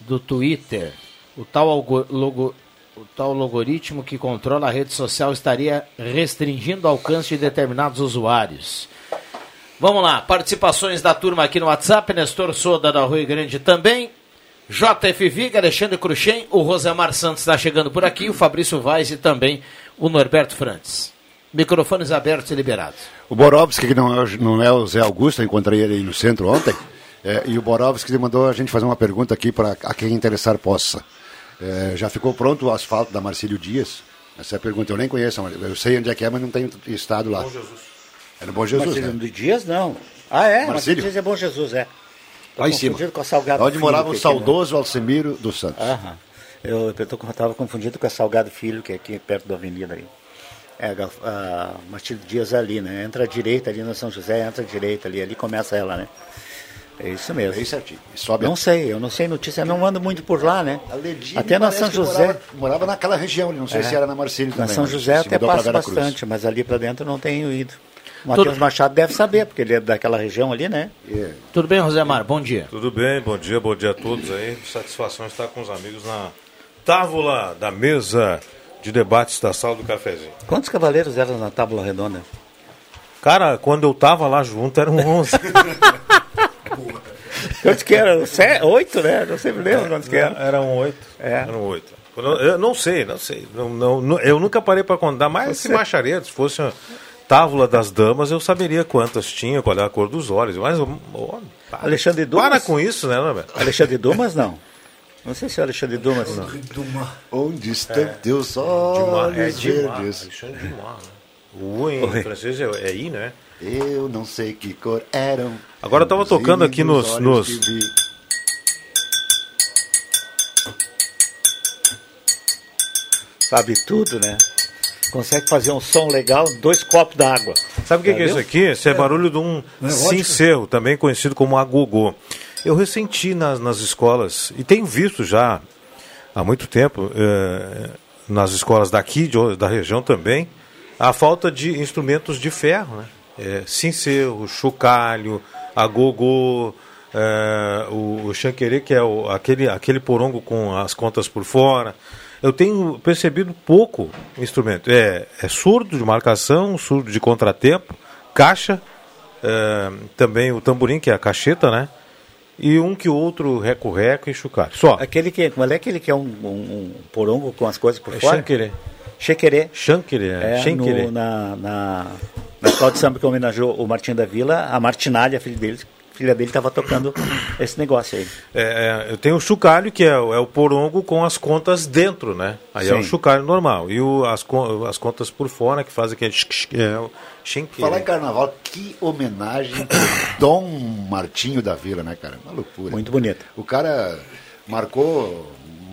do Twitter. O tal, logo, o tal logaritmo que controla a rede social estaria restringindo o alcance de determinados usuários. Vamos lá, participações da turma aqui no WhatsApp. Nestor Soda da Rui Grande também. JF Viga, Alexandre Cruxem, o Rosemar Santos está chegando por aqui, o Fabrício Vaz e também o Norberto Frantes. Microfones abertos e liberados. O Borovski, que não é, não é o Zé Augusto, eu encontrei ele no centro ontem, é, e o Borovski mandou a gente fazer uma pergunta aqui para a quem interessar possa. É, já ficou pronto o asfalto da Marcílio Dias? Essa é a pergunta, eu nem conheço, eu sei onde é que é, mas não tenho estado lá. Bom Jesus. É no Bom Jesus, Marcílio né? Dias, não. Ah, é? Marcílio? Marcílio Dias é Bom Jesus, é. Tô Lá em cima. confundido com a Salgado Onde Filho, morava o né? saudoso Alcemiro dos Santos. Aham. Eu estava confundido com a Salgado Filho, que é aqui perto da avenida aí. É, a, a Martírio Dias ali, né? Entra à direita ali na São José, entra à direita ali, ali começa ela, né? É isso mesmo. Bem certinho. Sobe não sei, eu não sei notícia, eu não ando muito por lá, né? Até na São José. Morava, morava naquela região, ali, não sei É. se era na Marcílio Na também. São mas José até passa bastante, mas ali para dentro eu não tenho ido. O Matheus Machado deve saber, porque ele é daquela região ali, né? Tudo bem, Rosemar? Bom dia. Tudo bem, bom dia, bom dia a todos aí. Satisfação estar com os amigos na tábula da mesa de debates da sala do cafezinho. Quantos cavaleiros eram na tábua redonda? Cara, quando eu tava lá junto eram 11. Quantos que eram? Oito, né? Não sei me lembro quantos que eram. Eram oito. É. Eram oito. Eu, não sei, não sei. Não, não, eu nunca parei para contar, mas se baixaria, se fosse a tábula das damas, eu saberia quantas tinha, qual era a cor dos olhos. Mas, para, Alexandre Dumas? Para com isso, né? Alexandre Dumas, não. Não sei se é Alexandre Dumas. Não. Onde estão teus Dumas, olhos é Dumas, verdes? Alexandre Dumas, né? O em Oi. francês é, é I, né? Eu não sei que cor eram. Agora eu tava tocando aqui nos- nos-. Sabe tudo, né? Consegue fazer um som legal, dois copos d'água. Sabe o que, que é isso aqui? Isso é barulho de um é também conhecido como agogô. Eu ressenti nas, nas escolas, e tenho visto já há muito tempo, eh, nas escolas daqui, de, da região também, a falta de instrumentos de ferro. Né? É, cincerro, chocalho, agogô, eh, o, o chanquerê, que é o- aquele, aquele porongo com as contas por fora. Eu tenho percebido pouco instrumento. É, é surdo de marcação, surdo de contratempo, caixa, é, também o tamborim, que é a cacheta, né? E um que outro reco-reco e chocalho. Só. Aquele que, qual é aquele que é um, um- um porongo com as coisas por É fora? chanquerê. Chequerê. Chanquerê, é. É, chanquerê. no, na, na, na escola de samba que homenageou o Martim da Vila, a Martinalha, filho dele, filha dele estava tocando esse negócio aí. É, é, eu tenho o chocalho, que é, o- é o porongo com as contas dentro, né? Aí é Sim. o chocalho normal. E o, as, as contas por fora, que fazem aquele... É. Falar em carnaval, que homenagem pro Dom Martinho da Vila, né, cara? Uma loucura. Muito bonito. O cara marcou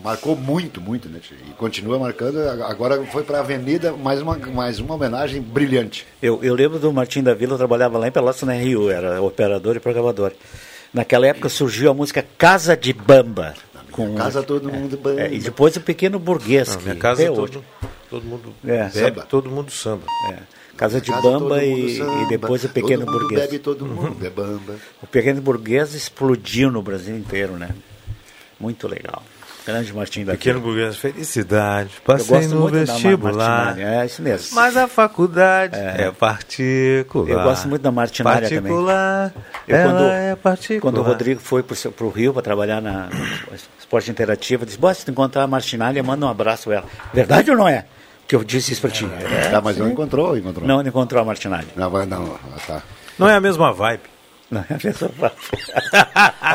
marcou muito, muito, né? E continua marcando. Agora foi para a Avenida, mais uma, mais uma homenagem brilhante. Eu, eu lembro do Martim da Vila, eu trabalhava lá em Pelotas, na Rio, era operador e programador. Naquela época surgiu a música Casa de Bamba. Com, casa todo mundo bamba. É, e depois o Pequeno Burguês. Não, que minha casa todo, hoje- todo mundo É. bebe, Samba. todo mundo samba. É. Casa de Casa Bamba e, samba, e depois o Pequeno todo mundo Burguês. Bebe todo mundo é bamba. (laughs) O Pequeno Burguês explodiu no Brasil inteiro, né? Muito legal. Grande Martim da Pequeno burguês, felicidade. Eu Passei gosto no vestibular. Martinária, É isso mesmo. Mas a faculdade É. é, particular. Eu gosto muito da Martinária também. particular, Eu, ela quando, é particular. quando o Rodrigo foi para o Rio para trabalhar na no Esporte Interativo, eu disse, "Bom, se tu encontrar a Martinália, manda um abraço a ela. Verdade ou não é? Que eu disse isso para ti. É, tá, mas não sim. encontrou, encontrou. Não, não encontrou a Martinália. Não, não, tá. Não é a mesma vibe. Não é a mesma vibe.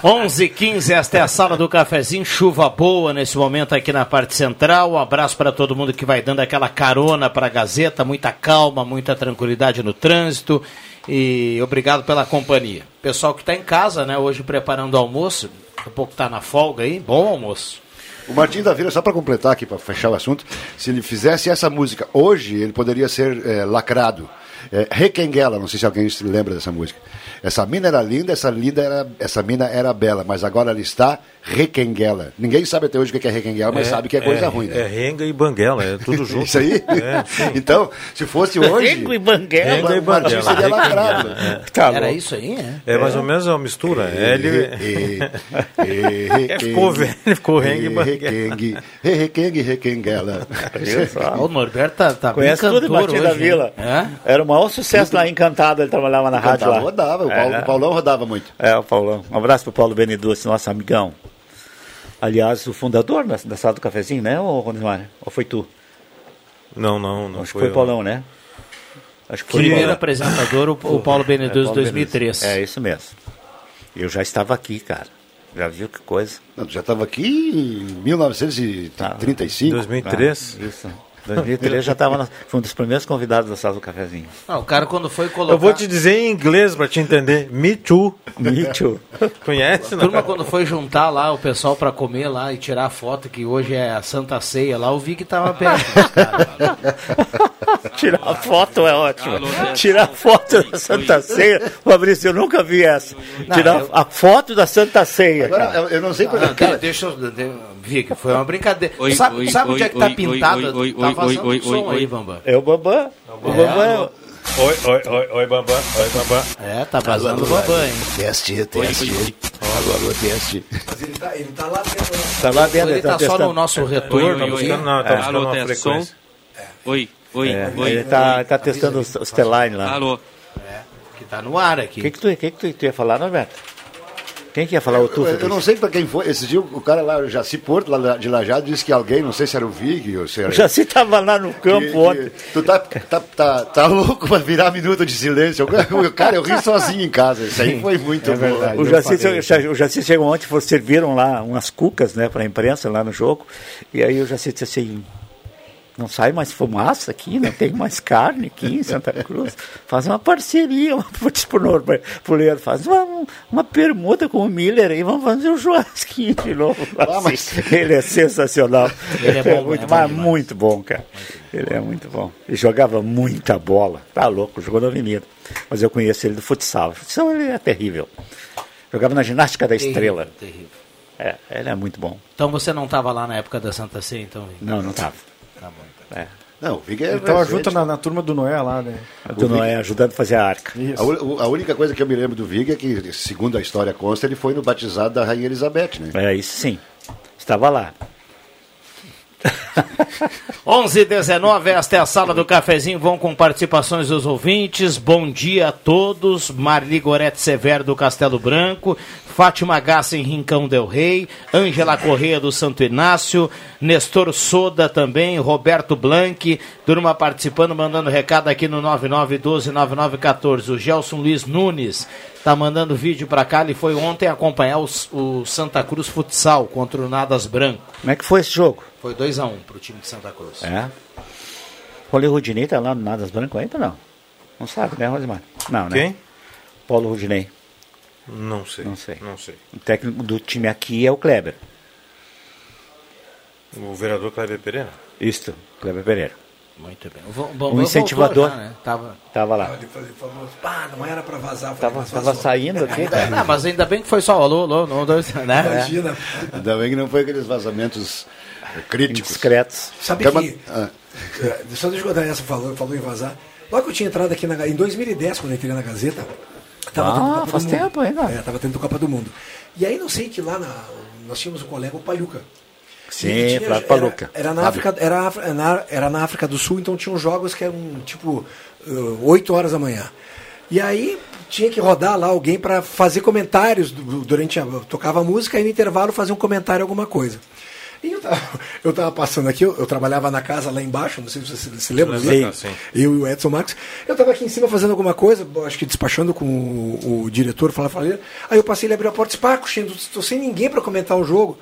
11 15 esta é a sala do cafezinho, chuva boa nesse momento aqui na parte central. Um abraço para todo mundo que vai dando aquela carona para a Gazeta, muita calma, muita tranquilidade no trânsito e obrigado pela companhia. Pessoal que está em casa, né, hoje preparando o almoço, daqui a pouco está na folga aí, bom almoço. O Martim da Vila, só para completar aqui, para fechar o assunto, se ele fizesse essa música hoje, ele poderia ser eh, lacrado. É, Requenguela, não sei se alguém se lembra dessa música. Essa mina era linda, essa, linda era, essa mina era bela, mas agora ela está Requenguela. Ninguém sabe até hoje o que é Requenguela, mas sabe que é coisa ruim. Né? É renga e banguela, é tudo (laughs) junto. Isso aí? É, então, se fosse hoje. Rengo e Banguela. Renga e banguela. seria lacrado. É. Tá Era isso aí, é? É mais ou menos uma mistura. É, ele... (laughs) É, ficou velho, ficou renga e banguela. Requengue, Requengue, Requenguela. O Norberto tá, tá bem Conhece tudo, Martim hoje, da? Vila. É? Era o maior sucesso lá em Encantado, ele trabalhava na rádio lá. Rodava, o, Paulo- É. o Paulão rodava muito. É, o Paulão. Um abraço pro Paulo Beneduce, nosso amigão. Aliás, o fundador da, da sala do cafezinho, né, ô Ronimar? Ou foi tu? Não, não, não Acho que foi o Paulão, né? Acho que foi o Primeiro apresentador, o, o Paulo Beneduzi, É, Paulo 2003. Beneduce. É, isso mesmo. Eu já estava aqui, cara. Já viu que coisa? Não, tu já estava aqui em 1935. 2003. Ah, isso. 2003 já estava, foi um dos primeiros convidados da sala do cafezinho. Ah, o cara quando foi colocar... Eu vou te dizer em inglês pra te entender. Me too. Me too. (laughs) Conhece, A não? turma quando foi juntar lá o pessoal pra comer lá e tirar a foto, que hoje é a Santa Ceia lá, eu vi que tava perto. lá. (laughs) (laughs) Tirar a foto é ótimo. Tirar a foto da Santa Ceia. Fabrício, eu nunca vi essa. Tirar a foto da Santa Ceia. Agora, cara. eu, não sei Ah, de- deixa eu. de- Vi que foi uma brincadeira. Oi, sabe oi, sabe oi, onde é que tá oi, pintada? oi, oi, tá oi, oi, o oi, aí, oi. Bambam. É o Bambam. O Bambam. Oi, oi, oi, oi, Bambam. Oi, Bambam. É, tá vazando o Bambam, hein? Teste, teste. Alô, alô, teste. Ele tá, ele tá lá dentro. né? Tá lá dentro. Ele tá só testando. no nosso retorno oi, oi. Não, tá É, buscando alô, uma frequência. Oi, oi, É, oi. ele tá, oi. tá testando os, os T-Line lá. Alô. Que tá no ar O aqui. que, que, tu, que, que tu, tu ia falar, Norberto? Quem que ia falar? O tu, Eu, eu não sei para quem foi. Esse dia o cara lá, o Jaci Porto, lá de Lajado, disse que alguém, não sei se era o Vig ou se era. O Jaci tava lá no campo que- que- ontem. Tu tá, tá, tá, tá louco pra virar minuto de silêncio. Eu- Cara, eu ri sozinho em casa. Isso aí foi muito bom. O Jaci, o Jaci chegou ontem, serviram lá umas cucas né, para a imprensa lá no jogo. E aí o Jaci disse assim: não sai mais fumaça aqui, não tem mais carne aqui em Santa Cruz. Faz uma parceria, uma, disse pro Norberto, pro Leandro, faz uma, uma permuta com o Miller aí, vamos fazer um churrasquinho de novo. Ah, Assim, mas- Ele é sensacional. Ele é bom, muito, é bom mas demais. muito bom, cara. Ele é muito bom. Ele jogava muita bola. Tá louco, jogou na Avenida. Mas eu conheço ele do futsal. O futsal ele é terrível. Jogava na ginástica da estrela. Terrível. É, ele é muito bom. Então você não tava lá na época da Santa Ceia, então? Não, não tava. É. Não, o Vig é. Ele tava recente. junto na, na turma do Noé lá, né? Do Noé ajudando a fazer a arca. A, u- a única coisa que eu me lembro do Vig é que, segundo a história consta, ele foi no batizado da Rainha Elizabeth, né? É, isso sim. Estava lá. (laughs) 11 19 esta é a sala do cafezinho. Vão com participações dos ouvintes. Bom dia a todos. Marli Gorete Severo do Castelo Branco. Fátima Gassa em Rincão Del Rei. Ângela Correia do Santo Inácio. Nestor Soda também. Roberto Blanc. Turma participando, mandando recado aqui no 9912-9914. O Gelson Luiz Nunes. Tá mandando vídeo pra cá, ele foi ontem acompanhar os- o Santa Cruz Futsal contra o Nadas Branco. Como é que foi esse jogo? Foi 2x1 pro time de Santa Cruz. É. Paulo Rudinei tá lá no Nadas Branco ainda ou não? Não sabe, né, Rosemar? Não, né? Quem? Paulo Rudinei. Não sei. Não sei. Não sei. O técnico do time aqui é o Kleber. O vereador Cleber Pereira? Isso, Kleber Pereira. Muito bem. O, Um incentivador. né? Tava... Tava lá. Ele falou, pá, não era pra vazar. Tava, mas tava saindo aqui, Não, mas ainda bem que foi só alô, alô, não, dois, né? Imagina. Ainda bem que não foi aqueles vazamentos críticos. Discretos. Sabe Quer que... Ah. Só deixa eu contar essa, falou, falou em vazar. Logo que eu tinha entrado aqui na, em 2010, quando eu entrei na Gazeta, tava Ah, tendo Copa faz do tempo, hein, cara? É, tava tendo Copa do Mundo. E aí não sei que lá na, nós tínhamos um colega, o Paluca. Sim, tinha- Flávio Paluca. Era, era, na África, era, na- era na África do Sul, então tinham jogos que eram tipo uh, 8 horas da manhã. E aí tinha que rodar lá alguém para fazer comentários du- durante a. Tocava música e no intervalo fazer um comentário, alguma coisa. E eu tava, (laughs) eu tava passando aqui, eu, eu trabalhava na casa lá embaixo, não sei se você se lembra, né? sim. eu e o Edson Marques. Eu tava aqui em cima fazendo alguma coisa, acho que despachando com o, o diretor, falar, falei. Aí eu passei, ele abriu a porta e disse, Paco, Xendo, tô sem ninguém para comentar o jogo.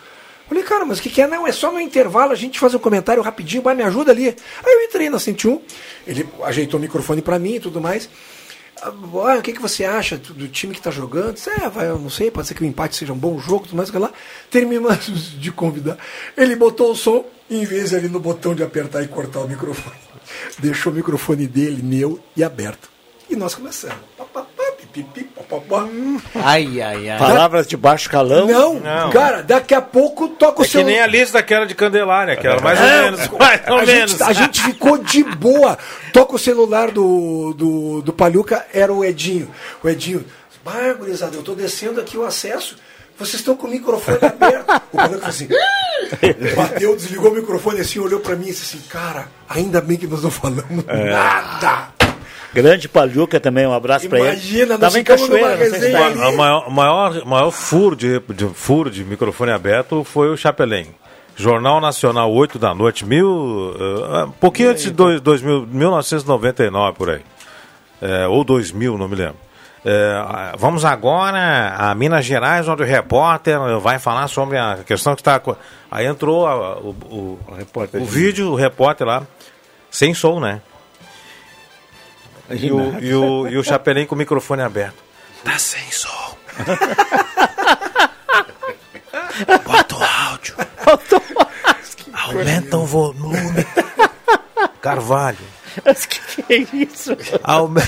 Falei, cara, mas o que, que é? Não, é só no intervalo a gente faz um comentário rapidinho, vai, me ajuda ali. Aí eu entrei na 101, ele ajeitou o microfone para mim e tudo mais. Ah, o que, que você acha do time que está jogando? Disse, É, vai, eu não sei, pode ser que o empate seja um bom jogo, mais que lá. Terminamos (laughs) de convidar. Ele botou o som, em vez ali no botão de apertar e cortar o microfone, (laughs) deixou o microfone dele, meu, e aberto. E nós começamos. Pá, pá, pá, pi, pi, pi, pá, pá, pá. Ai, ai, ai. Palavras de baixo calão. Não, Não. cara, daqui a pouco toca o É que seu. nem a lista daquela de Candelária, aquela mais ou Não, menos. (laughs) Mais ou a, menos. gente, a gente ficou de boa. Toca o celular do, do, do Palhuca, era o Edinho. O Edinho, gurizada, eu tô descendo aqui o acesso. Vocês estão com o microfone aberto. O Palhuca falou assim, bateu, desligou o microfone assim, olhou pra mim e disse assim, cara, ainda bem que nós não falamos É. nada. Grande Palhuca também, um abraço pra ele. Imagina, nós Tava em Cachoeira, não sei se resenha tá. O maior, o maior, o maior furo, de, de- furo de microfone aberto foi o Chapelém. Jornal Nacional, 8 da noite, mil, eh, um pouquinho antes de dois, 2000, 1999, por aí. Eh, ou 2000, não me lembro. Eh, vamos agora a Minas Gerais, onde o repórter vai falar sobre a questão que está. Aí entrou a- o, o, o vídeo, o repórter lá, sem som, né? E o, e, o, e o Chapelém com o microfone aberto. Tá sem som. Bota o áudio. Aumenta o volume. Carvalho. Mas que que é isso? Aume...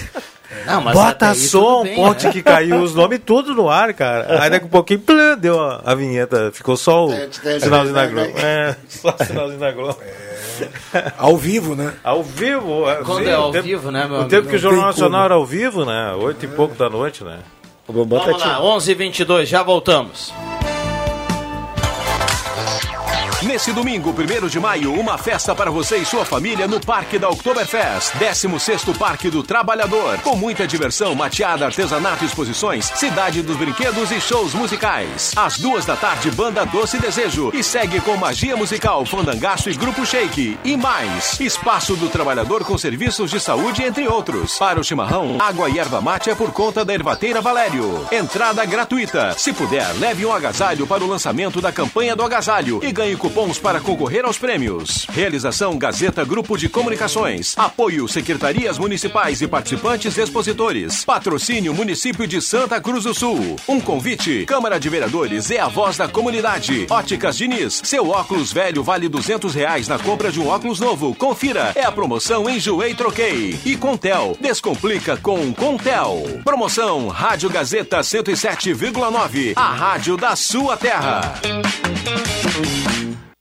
Não, mas Bota som, bem, ponte né? que caiu os nomes tudo no ar, cara. (laughs) Aí daqui a pouquinho plã, deu a, a vinheta, ficou só o sinalzinho da Globo. É, (laughs) só o sinalzinho da Globo. Ao vivo, né? Ao vivo. é, Quando sim, é ao tempo- vivo, né, meu O amigo? tempo que o Não Jornal Nacional como. era ao vivo, né? Oito e pouco da noite, né? Vamos lá, 11 h 22 já voltamos. Nesse domingo, 1 de maio, uma festa para você e sua família no Parque da Oktoberfest, 16º Parque do Trabalhador, com muita diversão, mateada, artesanato, exposições, cidade dos brinquedos e shows musicais. Às duas da tarde, Banda Doce Desejo e segue com Magia Musical, Fandangaço e Grupo Shake. E mais, Espaço do Trabalhador com serviços de saúde, entre outros. Para o chimarrão, água e erva mate é por conta da Ervateira Valério. Entrada gratuita. Se puder, leve um agasalho para o lançamento da campanha do agasalho e ganhe cupons para concorrer aos prêmios. Realização Gazeta Grupo de Comunicações. Apoio Secretarias Municipais e participantes expositores. Patrocínio Município de Santa Cruz do Sul. Um convite. Câmara de Vereadores é a voz da comunidade. Óticas Diniz. Seu óculos velho vale 200 reais na compra de um óculos novo. Confira. É a promoção Enjoei Troquei. E Contel. Descomplica com Contel. Promoção Rádio Gazeta 107,9. A rádio da sua terra.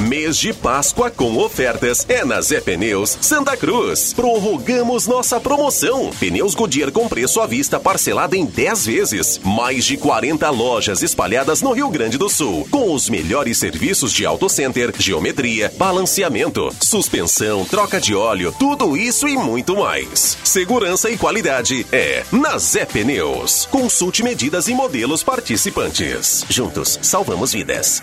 Mês de Páscoa com ofertas é na Zé Pneus Santa Cruz. Prorrogamos nossa promoção. Pneus Goodyear com preço à vista parcelado em 10 vezes. Mais de 40 lojas espalhadas no Rio Grande do Sul. Com os melhores serviços de auto center, geometria, balanceamento, suspensão, troca de óleo, tudo isso e muito mais. Segurança e qualidade é na Zé Pneus. Consulte medidas e modelos participantes. Juntos, salvamos vidas.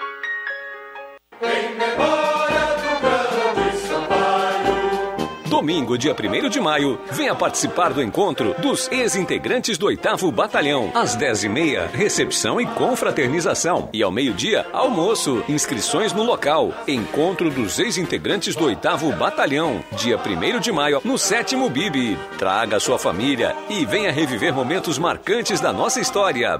Domingo, dia 1 de maio, venha participar do encontro dos ex-integrantes do 8 Batalhão. Às 10h30, recepção e confraternização. E ao meio-dia, almoço. Inscrições no local. Encontro dos ex-integrantes do 8 Batalhão. Dia 1 de maio, no 7 Bibi. Traga sua família e venha reviver momentos marcantes da nossa história.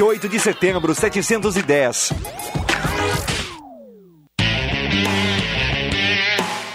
28 de setembro, 710.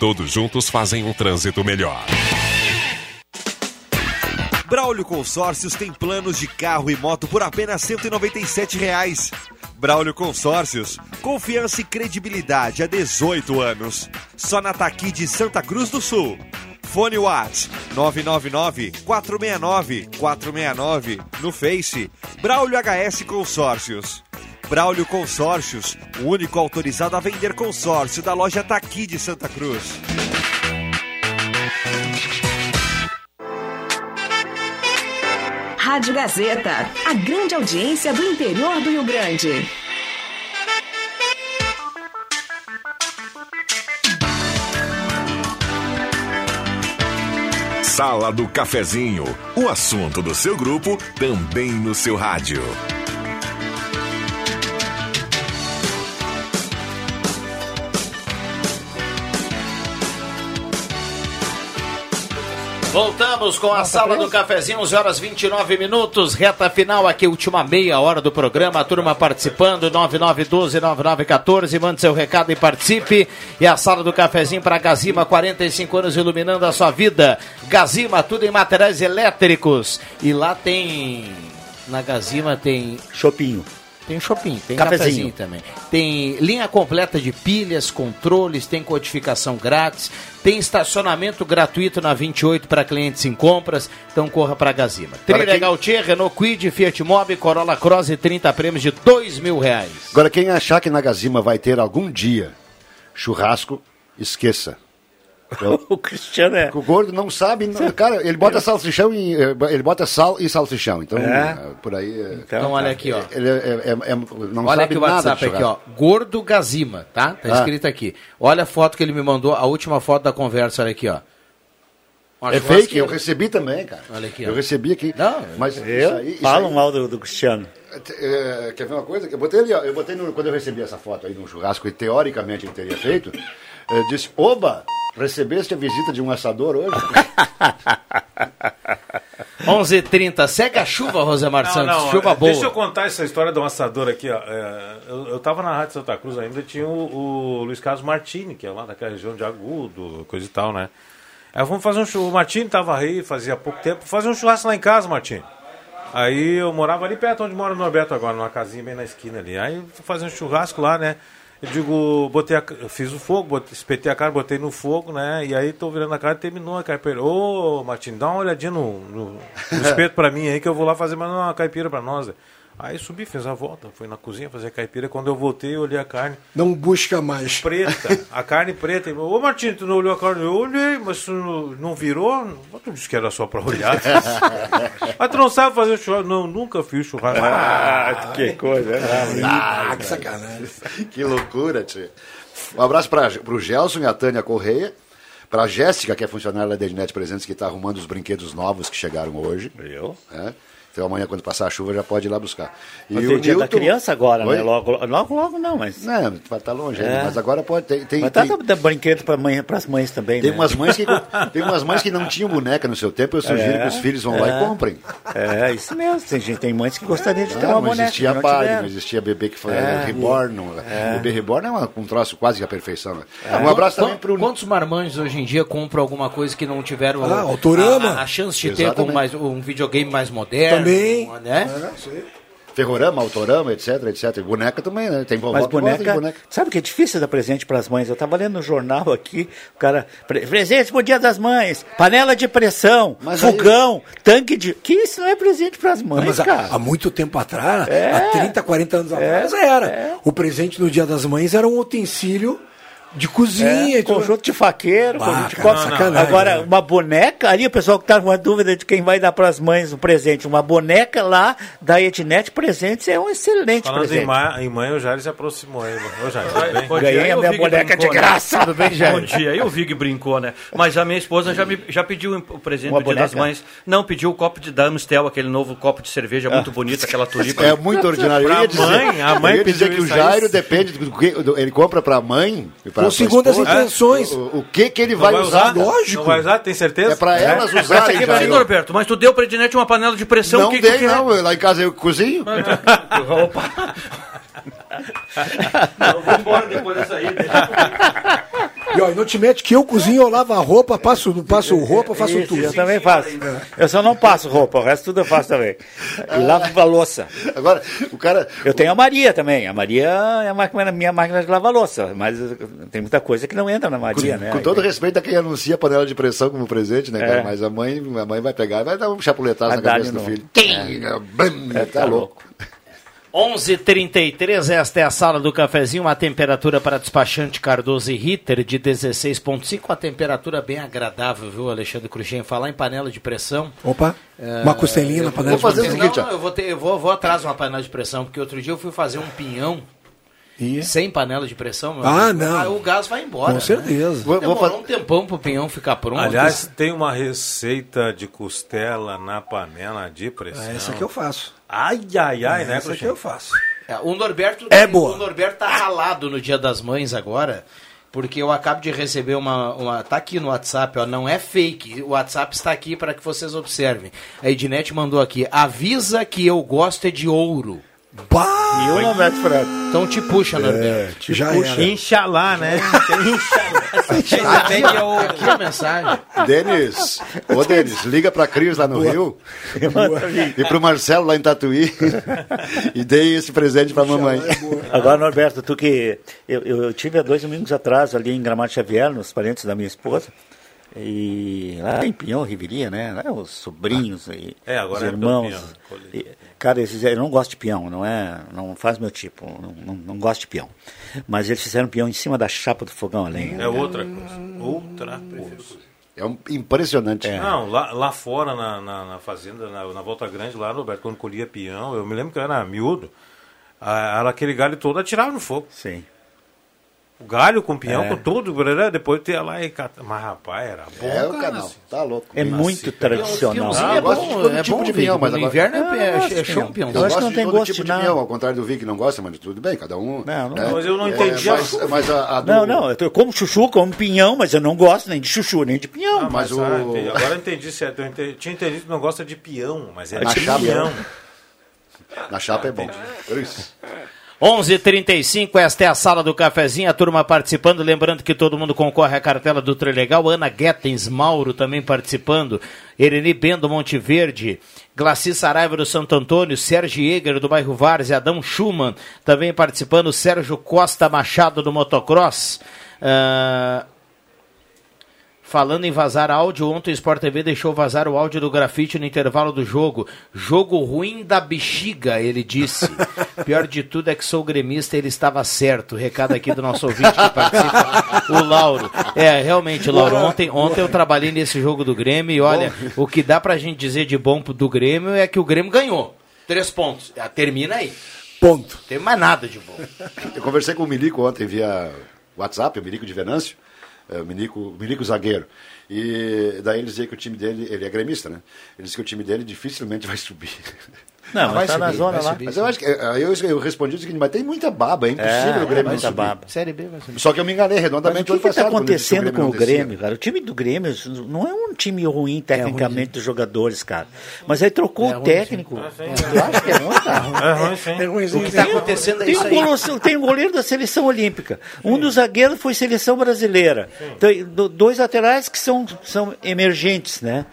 Todos juntos fazem um trânsito melhor. Braulio Consórcios tem planos de carro e moto por apenas 197 reais. Braulio Consórcios, confiança e credibilidade há 18 anos. Só na Taqui de Santa Cruz do Sul. Fone Watts 999-469-469. No Face, Braulio HS Consórcios. Braulio Consórcios, o único autorizado a vender consórcio da loja Taqui de Santa Cruz. Rádio Gazeta, a grande audiência do interior do Rio Grande. Sala do Cafezinho, o assunto do seu grupo também no seu rádio. Voltamos com a sala do cafezinho, 11 horas 29 minutos, reta final aqui, última meia hora do programa, a turma participando, 9912-9914, mande seu recado e participe. E a sala do cafezinho para Gazima, 45 anos iluminando a sua vida. Gazima, tudo em materiais elétricos. E lá tem, na Gazima tem... Chopinho. Tem shopping, tem Cafezinho. cafezinho. também. Tem linha completa de pilhas, controles, tem codificação grátis, tem estacionamento gratuito na 28 para clientes em compras, então corra para Gazima. Trilha quem- Gautier, Renault Quid, Fiat Mobi, Corolla Cross e 30 prêmios de 2 mil reais. Agora, quem achar que na Gazima vai ter algum dia churrasco, esqueça. (laughs) o Cristiano é. O gordo não sabe, não- cara, ele bota salsichão e eh, ele bota sal e salsichão. Então, É? eh, por aí. eh, Então, olha aqui, ó. Ele é- é- é- é- não Olha sabe aqui o WhatsApp aqui, ó. Gordo Gazima, tá? Tá Ah. escrito aqui. Olha a foto que ele me mandou, a última foto da conversa, olha aqui, ó. Uma É fake, eu recebi também, cara. Olha aqui, eu ó. recebi aqui. Não, mas eu isso aí, isso falo aí- mal do, do Cristiano. É, quer ver uma coisa? Eu botei ali, ó, eu botei no- quando eu recebi essa foto aí um churrasco que teoricamente ele teria feito, eu disse, oba, recebeste a visita de um assador hoje? (laughs) 11h30, segue a chuva, Rosemar Não, Santos, não, chuva é, boa. Deixa eu contar essa história do assador aqui. Ó. É, eu, eu tava na Rádio Santa Cruz ainda, tinha o, o Luiz Carlos Martini, que é lá daquela região de Agudo, coisa e tal, né? Aí vamos fazer um churrasco. O Martini tava aí, fazia pouco tempo, fazer um churrasco lá em casa, Martini. Aí eu morava ali perto onde mora o Norberto agora, numa casinha bem na esquina ali. Aí fui fazer um churrasco lá, né? Eu digo, botei a, fiz o fogo, botei, espetei a carne, botei no fogo, né? E aí tô virando a cara e terminou a caipira. Ô, Martins, dá uma olhadinha no, no, no (laughs) espeto pra mim aí que eu vou lá fazer mais uma caipira pra nós. né? Aí subi, fiz a volta, fui na cozinha fazer a caipira. Quando eu voltei, eu olhei a carne Não busca mais. preta, a carne preta. Ele falou, Ô Martins, tu não olhou a carne? Eu olhei, mas tu não, virou? Mas Tu disse que era só pra olhar. (laughs) mas tu não sabe fazer churrasco? Não, nunca fiz churrasco. Ah, que coisa, né? Ah, que sacanagem. que loucura, tio. Um abraço para o Gelson e a Tânia Correia. Para a Jéssica, que é funcionária da Ednet Presentes, que está arrumando os brinquedos novos que chegaram hoje. Eu? Então amanhã, quando passar a chuva, já pode ir lá buscar. Mas tem dia da criança agora, Oi? né? Logo, logo, logo não, mas. Não, vai estar longe É. ainda, mas agora pode. Tem, tem, mas tá tem- brinquedo para mãe, as mães também, tem né? umas mães que, (laughs) tem umas mães que não tinham boneca no seu tempo, eu sugiro É, que os filhos vão lá é. e comprem. É, isso mesmo. Tem, gente, tem mães que gostariam de ter uma não boneca. existia que não Barbie, tiveram. não existia bebê que foi É. reborn. É. Bebê reborn é uma- um troço quase que a perfeição. né? É. Um abraço Quant- também pro. Quantos marmanjos hoje em dia compram alguma coisa que não tiveram Ah, a, a- a chance de ter com mais, um videogame mais moderno? Também. Né? Ferrorama, Autorama, etc, etc. Boneca também, né? Tem vovó Mas boneca, boneca. sabe que é difícil dar presente para as mães? Eu estava lendo no jornal aqui, o cara, pre- presente pro Dia das Mães, panela de pressão, Mas aí- fogão, tanque de... Que isso não é presente para as mães, Não, mas há, cara. há muito tempo atrás, É. há 30, 40 anos atrás, era. O presente no Dia das Mães era um utensílio de cozinha. É, e conjunto de faqueiro, conjunto de copo. sacanagem, Agora, né? uma boneca, ali o pessoal que tá com a dúvida de quem vai dar para as mães o presente, uma boneca lá da Etnet Presentes é um excelente Falando em, presente. ma- em mãe, o Jair se aproximou aí. Ô, Jair, tudo bem? Bom dia, Ganhei a minha boneca de brincou, né? graça. Tudo bem, Jair? Bom dia. Aí o Vig brincou, né? Mas a minha esposa já, me, já pediu o presente Uma do Dia das boneca? Mães. Não, pediu o copo de da Amstel, aquele novo copo de cerveja muito bonito, aquela tulipa. É muito ordinário. Eu Pra ia dizer, mãe, a mãe eu ia dizer pediu que o. Jairo depende do que ele compra pra mãe e pra, Com segundas esposa, intenções. O, o que que ele Não vai, usar? Lógico. Não vai usar, tem certeza? É pra elas Essa usarem, aqui é pra. Norberto, mas tu deu pra Ednet uma panela de pressão, Não que dei, que não. Lá em casa eu cozinho. (laughs) Opa! Não, vou embora depois dessa aí. (laughs) E ó, e não te mete que eu cozinho, eu lavo a roupa, passo, passo roupa, faço Isso, tudo. Eu também faço. Eu só não passo roupa, o resto tudo eu faço também. E lavo a louça. Agora, o cara. Eu tenho a Maria também. A Maria é a máquina, minha máquina de lavar louça. Mas tem muita coisa que não entra na Maria, né? Com todo respeito a quem anuncia a panela de pressão como presente, né, cara? É. Mas a mãe, a mãe vai pegar e vai dar um chapuletaço Vai na cabeça do filho. Bam, É, tá tá louco. 11:33 esta é a sala do cafezinho, uma temperatura para despachante Cardoso e Ritter de 16.5, uma temperatura bem agradável, viu, Alexandre Cruxem? Falar em panela de pressão. Opa, uma costelinha na panela Vou fazer de o pressão. seguinte, Não, ó. eu vou, ter, eu vou, vou atrás de uma panela de pressão, porque outro dia eu fui fazer um pinhão E- sem panela de pressão. meu Ah, amigo. não. Aí o gás vai embora. Com né? certeza. Vou, vou Demorou fazer. um tempão pro pinhão ficar pronto. Aliás, tem uma receita de costela na panela de pressão. É essa que eu faço. Ai, ai, ai, né, essa que Cruxem? eu faço. É, o Norberto É boa. O Norberto tá ralado no Dia das Mães agora, porque eu acabo de receber uma, uma tá aqui no WhatsApp, ó, não é fake. O WhatsApp está aqui para que vocês observem. A Ednet mandou aqui: "Avisa que eu gosto é de ouro". Bah! E o Norberto Franco? Então te puxa, Norberto. te Já Puxa. era. Inxalá, né? (laughs) Aqui, aqui a mensagem. Denis, ô Denis, liga pra Cris lá no Rio (laughs) e pro Marcelo lá em Tatuí (laughs) e dei esse presente pra mamãe. Agora, Norberto, tu que. Eu, eu, eu tive há dois domingos atrás ali em Gramado Xavier, nos parentes da minha esposa. E lá em Pinhão, Riveria, né? Lá os sobrinhos e É, agora os é irmãos. E, cara, eles fizeram, eu não gosto de peão, não é, não faz meu tipo, não, não, não gosto de peão. Mas eles fizeram peão em cima da chapa do fogão a lenha. É outra coisa. Outra coisa. É um, impressionante. Não, lá, lá fora na, na, na fazenda, na, na Volta Grande, lá, Roberto, quando colhia peão, eu me lembro que eu era miúdo, a- era aquele galho todo atirava no fogo. Sim. O galho com peão, É. com tudo, brará, depois tu ia lá e cata. Mas rapaz, era bom. É o cara, canal, assim. tá louco. É muito tradicional. Ah, é bom, é tipo bom, de pinhão, mas no agora... inverno é- é- eu é acho show, não. Eu, Eu acho gosto que não tem gosto tipo de de nada. pinhão, ao contrário do Vic que não gosta, mas tudo bem, cada um. Não, não, né? Mas eu não É, entendi. mas, mas a, a do- Não, não, eu como chuchu, como pinhão, mas eu não gosto nem de chuchu, nem de pinhão. Ah, mas mas o- ah, entendi. agora eu entendi certo. Eu ente- tinha entendido que não gosta de peão, mas é Na de chapa. peão. Na chapa é bom. Por isso. 11:35 esta é a sala do cafezinho, a turma participando, lembrando que todo mundo concorre à cartela do Trilegal, Ana Guetens Mauro também participando, Ereni Bendo Monteverde, Glaci Saraiva do Santo Antônio, Sérgio Eger do bairro Várzea, Adão Schumann também participando, Sérgio Costa Machado do Motocross, ah, Falando em vazar áudio, ontem o Sport TV deixou vazar o áudio do grafite no intervalo do jogo. Jogo ruim da bexiga, ele disse. (laughs) Pior de tudo é que sou gremista e ele estava certo. Recado aqui do nosso ouvinte que participa, o Lauro. É, realmente, Lauro, ontem, ontem eu trabalhei nesse jogo do Grêmio e olha, o que dá pra gente dizer de bom do Grêmio é que o Grêmio ganhou. Três pontos. Ah, Termina aí. Ponto. Não tem mais nada de bom. Eu conversei com o Milico ontem via WhatsApp, o Milico de Venâncio, o Milico, o Milico zagueiro. E daí ele dizia que o time dele, ele é gremista, né? Ele disse que o time dele dificilmente vai subir. (laughs) Não, mas vai tá na subir, zona vai lá. subir. Mas eu acho que aí eu, eu respondi o seguinte, mas tem muita baba, é impossível É, o Grêmio não muita subir. baba. Série B vai subir. Só que eu me enganei Mas o redondamente que ano está acontecendo com o. Grêmio, cara? O time do Grêmio não é um time ruim tecnicamente dos jogadores, cara. Mas aí trocou É o técnico. Eu acho que é ruim, cara. É ruim, sim. É. O que está acontecendo é isso aí. tem um goleiro da seleção olímpica. Um dos zagueiros foi seleção brasileira. Dois laterais que são, são emergentes, né?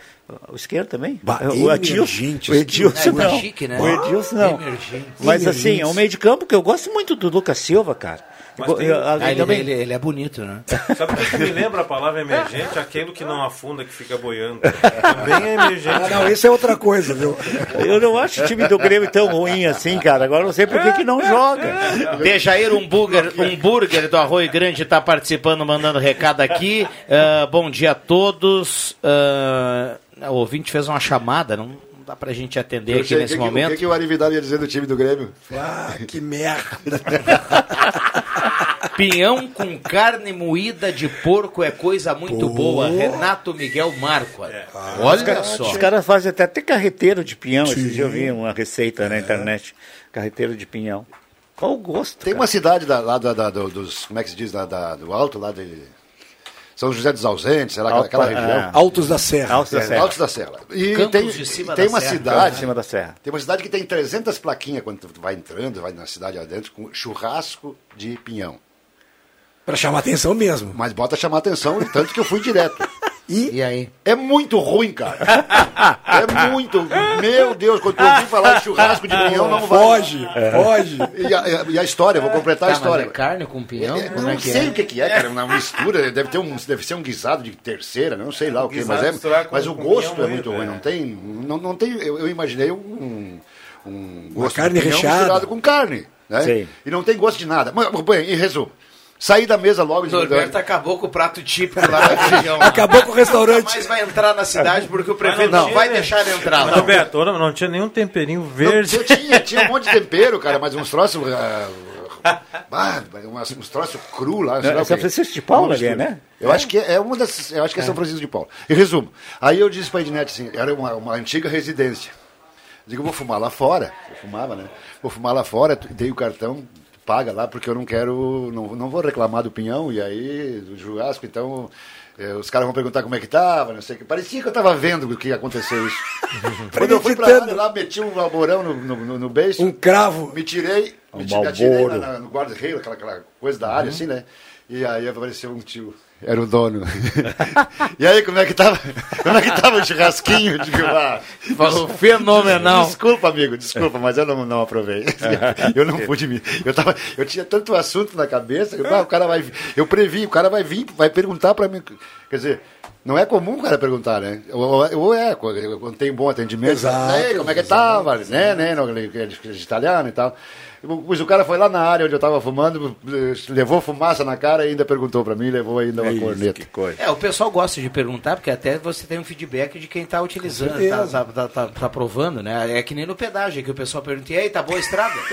O esquerdo também? Bah, o emergentes. O Edilson É, tá não. chique, né? O Edilson não. Emergente. Mas assim, é um meio de campo que eu gosto muito do Lucas Silva, cara. Mas tem- Ah, além ele, também- ele- ele é bonito, né? Sabe o que me lembra a palavra emergente? Aquilo que não afunda, que fica boiando. Também é emergente. Ah, não, isso é outra coisa, viu? Eu não acho o time do Grêmio tão ruim assim, cara. Agora eu não sei por que, que não joga. Dejair Hambúrguer, Hambúrguer do Arroio Grande está participando, mandando recado aqui. Ah, bom dia a todos. Ah, o ouvinte fez uma chamada, não dá pra gente atender Eu aqui sei, nesse que momento. O que, que o Arividade ia dizer do time do Grêmio? Ah, que merda. (laughs) Pinhão com carne moída de porco é coisa muito boa. Renato Miguel Marco. Olha só. Os caras fazem até, até carreteiro de pinhão. Esses dias eu vi uma receita na internet. Carreteiro de pinhão. Qual o gosto? Tem cara? uma cidade da- lá da, da- do- dos, como é que se diz, da, da- do alto, lá de São José dos Ausentes, sei lá, aquela, região. é. Altos da Serra. Altos da Serra. Altos da Serra. E Campos tem, de cima tem da uma serra. cidade, Em cima da serra. tem uma cidade que tem 300 plaquinhas quando tu vai entrando, vai na cidade adentro, com churrasco de pinhão. Pra chamar atenção mesmo. Mas bota chamar atenção, tanto que eu fui direto. (laughs) E aí? É muito ruim, cara. É muito. Meu Deus, quando eu ouvi falar de churrasco de pinhão, não vai. Foge, foge. E a, e a história, vou completar a Tá, mas história. é carne com pinhão? É, não é que sei é? o que, que é, cara, uma mistura, deve, ter um, deve ser um guisado de terceira, não sei lá o que, mas, é, mas o gosto é muito ruim, é. não tem, não, não tem, eu, eu imaginei um, um gosto carne de pinhão recheada. misturado com carne, né? Sim. E não tem gosto de nada. Mas, bem, em resumo, saí da mesa logo Norberto acabou com o prato típico lá da (laughs) região. Acabou com o restaurante. Nunca mais vai entrar na cidade porque o prefeito não não, vai deixar ele entrar. Mas, Não. Roberto, não, não tinha nenhum temperinho Não, verde. eu tinha, tinha um monte de tempero, cara, mas uns troços. (laughs) ah, umas- uns troços cru lá. É o São. Francisco de Paula mistura. né? Eu acho que é, é uma das. Eu acho que é, São Francisco de Paula. Em resumo, aí eu disse pra Ednete assim, era uma, uma antiga residência. Digo, vou fumar lá fora. Eu fumava, né? Vou fumar lá fora, dei o cartão, paga lá, porque eu não quero. Não, não vou reclamar do pinhão, e aí, do churrasco, então. eh, os caras vão perguntar como é que tava, não sei o que. Parecia que eu tava vendo o que ia acontecer isso. (laughs) Quando eu fui pra lá, lá, meti um alborão no, no, no, no beiço. Um cravo. Me tirei, Me Um tive- me atirei na- na- no guarda-reio, aquela, aquela coisa da área, assim, né? E aí apareceu um tio. Era o dono. (laughs) e aí, como é que tava? Como é que tava o churrasquinho? Digo, ah, Falou fenomenal. Desculpa, amigo, desculpa, mas eu não, não aprovei. Eu não pude me. Eu, tava, eu tinha tanto assunto na cabeça, que, ah, o cara vai. Eu previ, o cara vai vir, vai perguntar pra mim. Quer dizer, não é comum o cara perguntar, né? Ou, ou- é, quando tem bom atendimento, Exato, "Ei, como é que tava? Né, né? É de- de italiano e tal. Pois o cara foi lá na área onde eu tava fumando, levou fumaça na cara e ainda perguntou pra mim, levou ainda uma corneta. É, o pessoal gosta de perguntar, porque até você tem um feedback de quem está utilizando, tá, tá, tá, tá- tá provando, né? É que nem no pedágio, que o pessoal pergunta, e aí, tá boa a estrada? (laughs)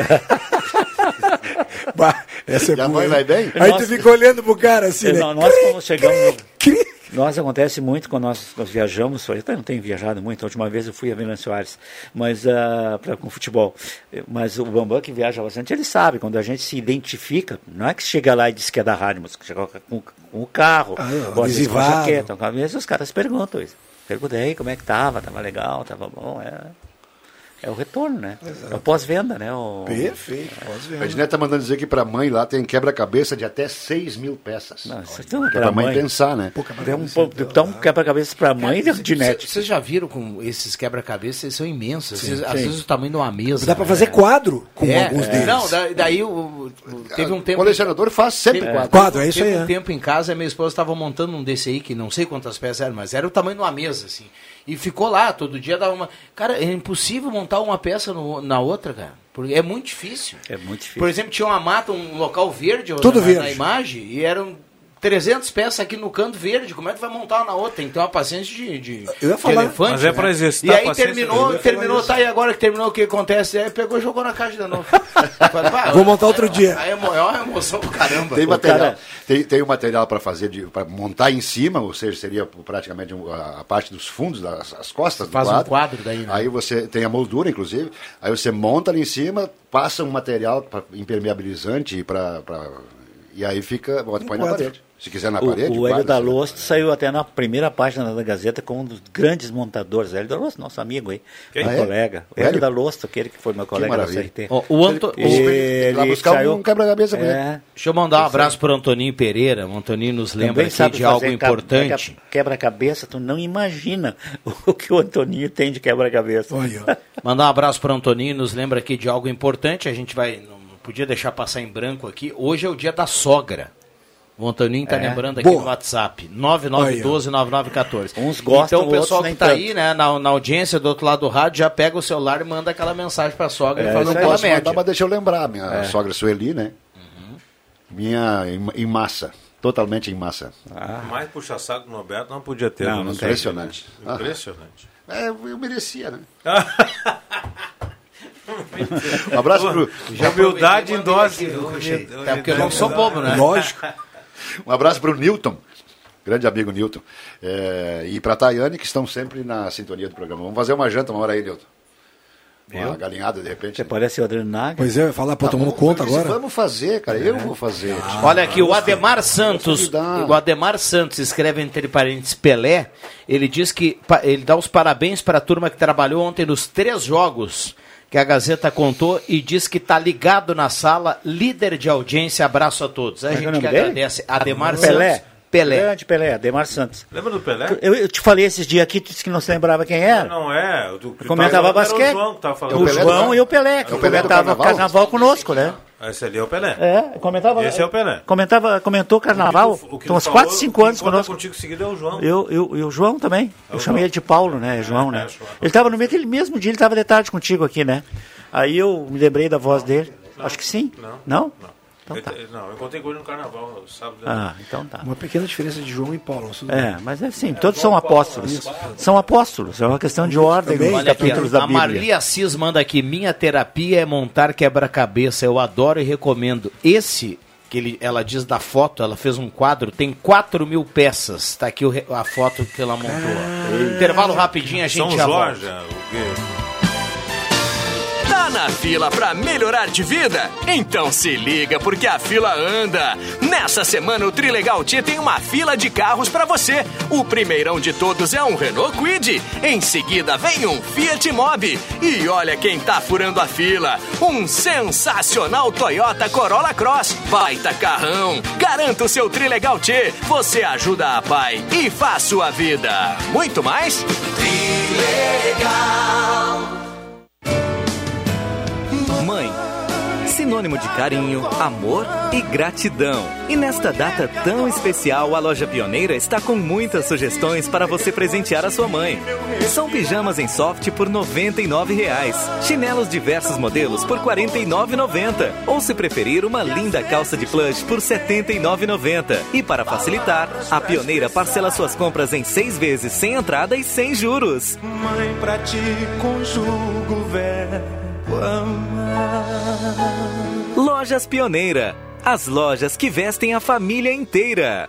Essa é a boa, vai bem? Aí Nossa. tu fica olhando pro cara assim, né? Nós, nós quando chegamos. Nós acontece muito quando nós, nós viajamos, eu até não tenho viajado muito, a última vez eu fui a Venâncio Soares, mas ah, pra, com futebol. Mas o Bambam que viaja bastante, ele sabe, quando a gente se identifica, não é que chega lá e diz que é da rádio, mas que chega com, com o carro, Ah, com a jaqueta, com a camisa, os caras perguntam isso. Pergunta aí como é que tava, tava legal, tava bom, é, é o retorno, né? É o pós-venda, né? O, Perfeito, A Ednet tá mandando dizer que pra mãe lá tem quebra-cabeça de até 6 mil peças. Não, isso então, Que é pra mãe pensar, né? Dá um, dá um quebra-cabeça pra mãe de, de net. Vocês já viram com esses quebra-cabeças? Eles são imensos. Sim, Às vezes- às sim. vezes o tamanho de uma mesa. Dá pra fazer quadro com É, alguns é. deles. Não, da- daí o, o- teve um tempo. colecionador faz sempre teve, quadro. Quadro, é isso teve aí, um é. tempo em casa, a minha esposa estava montando um desse aí, que não sei quantas peças eram, mas era o tamanho de uma mesa, assim. E ficou lá, todo dia dava uma. Cara, é impossível montar uma peça no- na outra, cara. Porque é muito difícil. É muito difícil. Por exemplo, tinha uma mata, um local verde, Tudo na, verde. na imagem, e eram 300 peças aqui no canto verde. Como é que vai montar na outra? Tem que ter uma paciência de, de, Eu ia de falar- elefante. Mas é pra né? exercitar E aí terminou, terminou, tá aí agora que terminou, o que acontece? Aí pegou e jogou na caixa de novo. (laughs) Falei, Vou montar outro dia. Aí é é uma emoção pro caramba. Tem O material, cara- tem, tem o material para fazer, para montar em cima, ou seja, seria praticamente um- a, parte dos fundos, das as costas Faz do um quadro. quadro daí, né? Aí você tem a moldura, inclusive, aí você monta ali em cima, passa um material pra, impermeabilizante para e aí fica, bota, põe na quadro. parede. Se quiser na O, parede, o Hélio quadro, da Losto saiu até na primeira página da Gazeta como um dos grandes montadores. Hélio da Losto, nosso amigo aí, Quem? meu Ah, é? colega. O Hélio? Hélio da Losto, aquele que foi meu colega da maravilha. CRT. Ó, o Anto- Ele, Lá buscar saiu- um quebra-cabeça ele. é, Deixa eu mandar um abraço pro Antoninho Pereira. O Antoninho nos lembra aqui sabe de algo importante. quebra- Quebra-cabeça, tu não imagina (laughs) o que o Antoninho tem de quebra-cabeça. Mandar um abraço para Antoninho, nos lembra aqui de algo importante. A gente vai, não podia deixar passar em branco aqui. Hoje é o dia da sogra. O Antoninho está É? lembrando aqui Boa. no WhatsApp, 9912-9914. Uns gostam, Então o pessoal outros que tanto. aí, né, na, na audiência do outro lado do rádio, já pega o celular e manda aquela mensagem para a sogra É, e fala, não pela posso média. mandar, mas deixa eu lembrar, minha É. sogra Sueli, né? Minha em, em massa, totalmente em massa. Mais puxa-saco no Alberto não podia ter. Não, né? não tem. Impressionante. Impressionante. É, eu merecia, né? (laughs) Um abraço pro. Já Humildade em dose. É porque eu não sou bobo, né? (laughs) (laughs) Lógico. Um abraço pro Newton, grande amigo Newton. É, e pra Tayane, que estão sempre na sintonia do programa. Vamos fazer uma janta uma hora aí, Newton. Uma Eu? galinhada, de repente. Você parece o Adriano Naga. Pois é, eu ia falar, pô, Tá tomando bom, conta agora. Vamos fazer, cara. Eu vou fazer. Olha aqui, o Ademar Santos, o Ademar Santos escreve entre parênteses Pelé, ele diz que ele dá os parabéns para a turma que trabalhou ontem nos três jogos que a Gazeta contou e diz que está ligado na sala, líder de audiência, abraço a todos. A Como é que é gente que dele? agradece. Ademar Pelé. Santos. Pelé. Grande Pelé, Ademar Santos. Lembra do Pelé? Eu, eu te falei esses dias aqui, tu disse que não se lembrava quem era. Não é. O do, que Comentava basquete. O João que tava falando. O João e o Pelé, que É o Pelé do tava carnaval, carnaval conosco, né? Esse ali é o Pelé. É, comentava. Esse é o Pelé. Comentava, comentou carnaval. O que tu Tem uns falou, 4, 5 anos conosco. contigo seguido é o João. Eu, eu, e o João também. É eu o chamei João. ele de Paulo, né? João, né? é, João. Ele estava no meio aquele mesmo dia, ele estava de tarde contigo aqui, né? Aí eu me lembrei da voz dele. Acho que sim. Não. Não? Ele- Não, eu encontrei com ele no carnaval, sábado. Ah, então tá. Uma pequena diferença de João e Paulo. É, bem. mas é assim, todos são apóstolos. São apóstolos, é uma questão de ordem dos Olha aqui, capítulos da a Bíblia. Marli Assis manda aqui, minha terapia é montar quebra-cabeça, eu adoro e recomendo. Esse, que ele, ela diz da foto, ela fez um quadro, tem 4 mil peças. Está aqui o a foto que ela montou. Intervalo rapidinho, a gente São já Jorge, volta. o quê? Na fila pra melhorar de vida? Então se liga porque a fila anda. Nessa semana o Trilegal T tem uma fila de carros pra você. O primeirão de todos é um Renault Kwid. Em seguida vem um Fiat Mobi. E olha quem tá furando a fila. Um sensacional Toyota Corolla Cross. Baita carrão. Garanta o seu Trilegal T. Você ajuda a pai e faz sua vida. Muito mais? Mãe, sinônimo de carinho, amor e gratidão. E nesta data tão especial, a loja Pioneira está com muitas sugestões para você presentear a sua mãe. São pijamas em soft por 99 reais, chinelos diversos modelos por R$ 49,90 ou se preferir, uma linda calça de plush por R$ 79,90. E para facilitar, a Pioneira parcela suas compras em seis vezes sem entrada e sem juros. Mãe, pra ti conjugo o verbo Lojas Pioneira. As lojas que vestem a família inteira.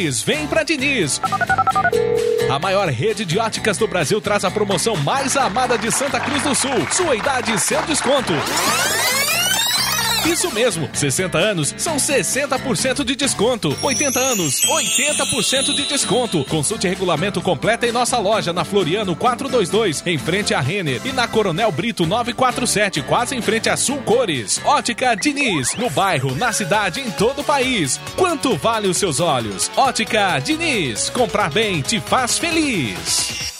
Please, vem pra Diniz. A maior rede de óticas do Brasil traz a promoção mais amada de Santa Cruz do Sul. Sua idade, seu desconto. Isso mesmo, 60 anos são 60% de desconto. 80 anos, 80% de desconto. Consulte regulamento completo em nossa loja na Floriano 422, em frente à Renner, e na Coronel Brito 947, quase em frente a Sul Cores. Ótica Diniz, no bairro, na cidade, em todo o país. Quanto vale os seus olhos? Ótica Diniz, comprar bem te faz feliz.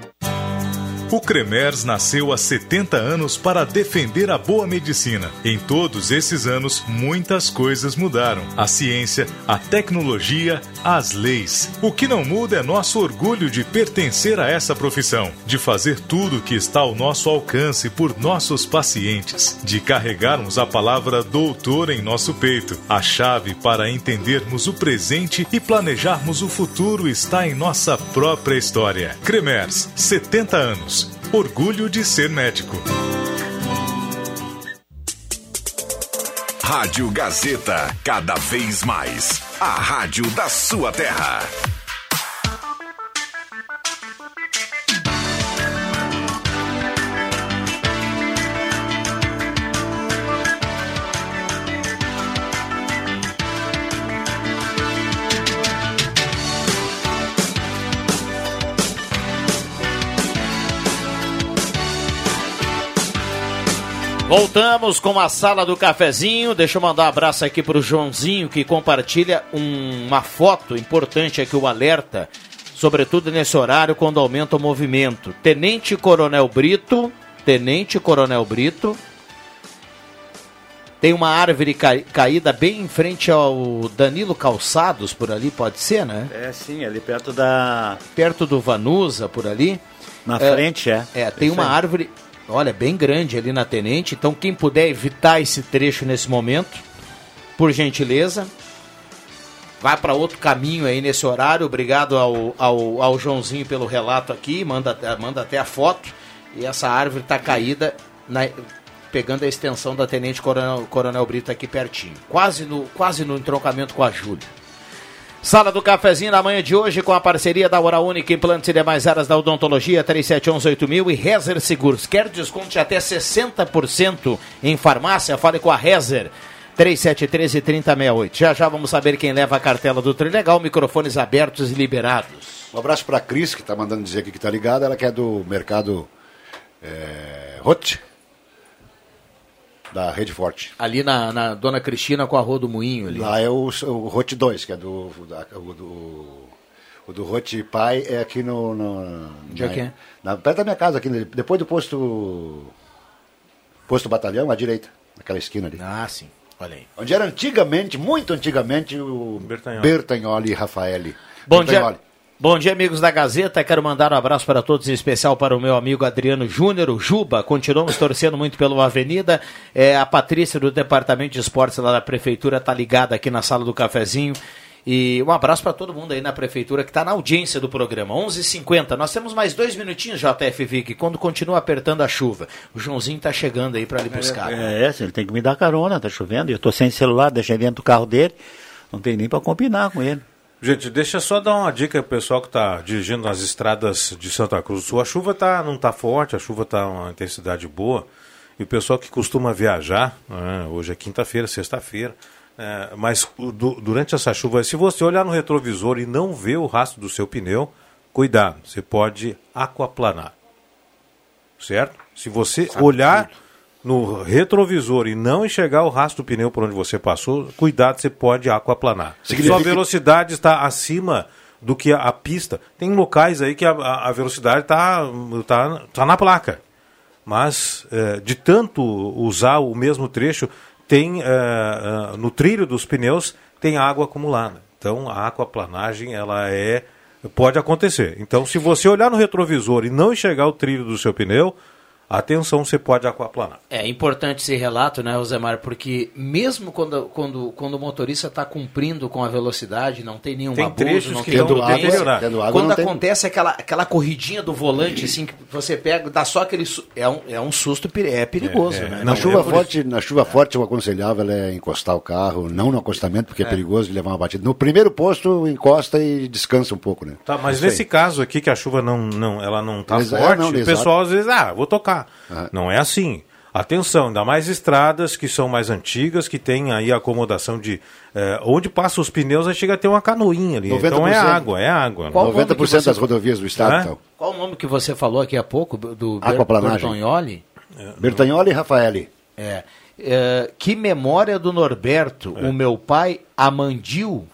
O Cremers nasceu há 70 anos para defender a boa medicina. Em todos esses anos, muitas coisas mudaram. A ciência, a tecnologia, as leis. O que não muda é nosso orgulho de pertencer a essa profissão, de fazer tudo o que está ao nosso alcance por nossos pacientes, de carregarmos a palavra doutor em nosso peito. A chave para entendermos o presente e planejarmos o futuro está em nossa própria história. Cremers, 70 anos. Orgulho de ser médico. Rádio Gazeta, cada vez mais. A rádio da sua terra. Voltamos com a sala do cafezinho. Deixa eu mandar um abraço aqui para o Joãozinho que compartilha um- uma foto importante aqui, o alerta, sobretudo nesse horário quando aumenta o movimento. Tenente Coronel Brito, Tenente Coronel Brito, tem uma árvore caída bem em frente ao Danilo Calçados, por ali, pode ser, né? É, sim, ali perto da. Perto do Vanusa, por ali. Na É, frente, é. É, tem Isso uma árvore, olha, bem grande ali na Tenente. Então, quem puder evitar esse trecho nesse momento, por gentileza, vai para outro caminho aí nesse horário. Obrigado ao, ao, ao Joãozinho pelo relato aqui, manda, manda até a foto. E essa árvore está caída, na- pegando a extensão da Tenente Coronel, Coronel Brito aqui pertinho. Quase no, quase no entroncamento com a Júlia. Sala do Cafezinho na manhã de hoje com a parceria da Hora Única, implantes e demais áreas da odontologia, 37118000 e Rezer Seguros. Quer desconto de até 60% em farmácia? Fale com a Rezer. 3713-3068. Já já vamos saber quem leva a cartela do Trilegal, microfones abertos e liberados. Um abraço para a Cris, que está mandando dizer aqui que está ligada. Ela que é do mercado é, Hot, da Rede Forte. Ali na, na Dona Cristina com a Rua do Moinho. Ali. Lá é o, o Hot 2, que é do, da- o do, o do Hot Pai, é aqui no... no Onde é na- que é? na- perto da minha casa, aqui, depois do posto, posto batalhão, à direita, naquela esquina ali. Ah, sim. Olha aí. Onde era antigamente, muito antigamente, o Bertagnoli. Bertagnoli, Rafaeli. Bom dia. Bom dia, amigos da Gazeta. Quero mandar um abraço para todos, em especial para o meu amigo Adriano Júnior, o Juba. Continuamos torcendo muito pela Avenida. É, a Patrícia do Departamento de Esportes lá da Prefeitura está ligada aqui na sala do cafezinho. E um abraço para todo mundo aí na Prefeitura que está na audiência do programa. 11:50. h 50 Nós temos mais dois minutinhos, JF Vick, quando continua apertando a chuva. O Joãozinho está chegando aí para lhe buscar. É, é, ele tem que me dar carona, tá chovendo. Eu tô sem celular, deixei dentro do carro dele. Não tem nem para combinar com ele. Gente, deixa eu só dar uma dica pro pessoal que está dirigindo nas estradas de Santa Cruz do Sul. A chuva tá, não está forte, a chuva está uma intensidade boa. E o pessoal que costuma viajar, né, hoje é quinta-feira, sexta-feira, é, mas o- du- durante essa chuva, se você olhar no retrovisor e não ver o rastro do seu pneu, cuidado, você pode aquaplanar. Certo? Se você olhar no retrovisor e não enxergar o rastro do pneu por onde você passou, cuidado, você pode aquaplanar. Significa Sua velocidade está acima do que a, a pista. Tem locais aí que a, a- velocidade está tá, tá na placa. Mas eh, de tanto usar o mesmo trecho, tem eh, eh, no trilho dos pneus tem água acumulada. Então a aquaplanagem ela é pode acontecer. Então se você olhar no retrovisor e não enxergar o trilho do seu pneu, atenção, você pode aquaplanar. É importante esse relato, né, Rosemar? Porque mesmo quando, quando, quando o motorista está cumprindo com a velocidade, não tem nenhum Tem abuso, trechos não que tem não violência. deteriorar. Tendo água, Quando não tem- acontece aquela, aquela corridinha do volante, assim, que você pega, dá só aquele... su- É um, é um susto, é perigoso, né? Na Não, chuva é forte, na chuva forte eu aconselhava é encostar o carro, não no acostamento, porque é, perigoso de levar uma batida. No primeiro posto, encosta e descansa um pouco, né? Tá, mas Isso nesse aí. caso aqui que a chuva não, não ela não está Exa- forte, não, o pessoal às vezes, ah, vou tocar. Não é assim. Atenção, ainda mais estradas que são mais antigas, que tem aí a acomodação de. eh, onde passa os pneus, aí chega a ter uma canoinha ali. Então é 90%. água, é água. Qual o nome que 90% você- das rodovias do estado, Hã? então. Qual o nome que você falou aqui há pouco, do Ber- Aquaplanagem. Bertognoli? Bertagnoli e Rafaeli. É. É, que memória do Norberto, É. o meu pai, Amandil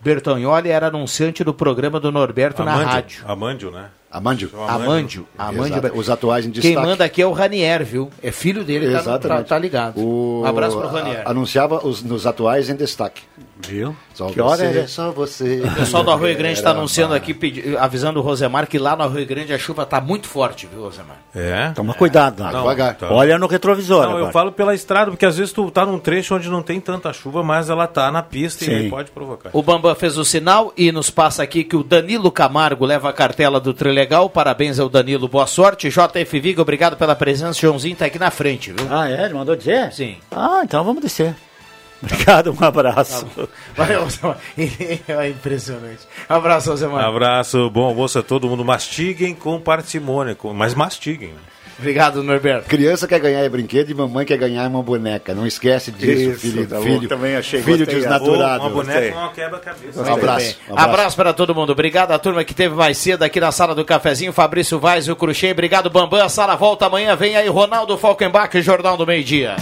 Bertognoli, era anunciante do programa do Norberto na Amândio, rádio. Amândio, né? Amândio. Amândio. Amândio. Exato. Os atuais em Quem destaque. manda aqui é o Ranier, viu? É filho dele, tá, Exatamente. tá, tá ligado. O... Um abraço pro Ranier. a- Anunciava os, nos atuais em destaque. Viu? Só Que hora você, é? Só você. (laughs) O pessoal do Arroio Grande está anunciando aqui, pedi- avisando o Rosemar que lá no Arroio Grande a chuva está muito forte, viu, Rosemar? É. Toma cuidado, Não, devagar. tá. Olha no retrovisor. Não, eu agora. falo pela estrada, porque às vezes tu tá num trecho onde não tem tanta chuva, mas ela tá na pista e Sim. aí pode provocar. O Bambam fez o sinal e nos passa aqui que o Danilo Camargo leva a cartela do Trilegal. Parabéns ao Danilo, boa sorte. JF Viga, obrigado pela presença. Joãozinho tá aqui na frente, viu? Ah, é? Ele mandou dizer? Sim. Ah, então vamos descer. Obrigado, um abraço. Valeu. (laughs) É impressionante. Abraço, Rosemar. Abraço, bom almoço a todo mundo. Mastiguem com parcimônia, mas mastiguem. né? Obrigado, Norberto. Criança quer ganhar é brinquedo e mamãe quer ganhar é uma boneca. Não esquece disso, Isso, filho. tá filho, Também achei, filho gostei. desnaturado. Uma boneca não quebra-cabeça. Um abraço. Um abraço. Abraço para todo mundo. Obrigado à turma que teve mais cedo aqui na sala do cafezinho. Fabrício Vaz, o Cruxê. Obrigado, Bambam. A sala volta amanhã. Vem aí Ronaldo Falkenbach, Jornal do Meio Dia.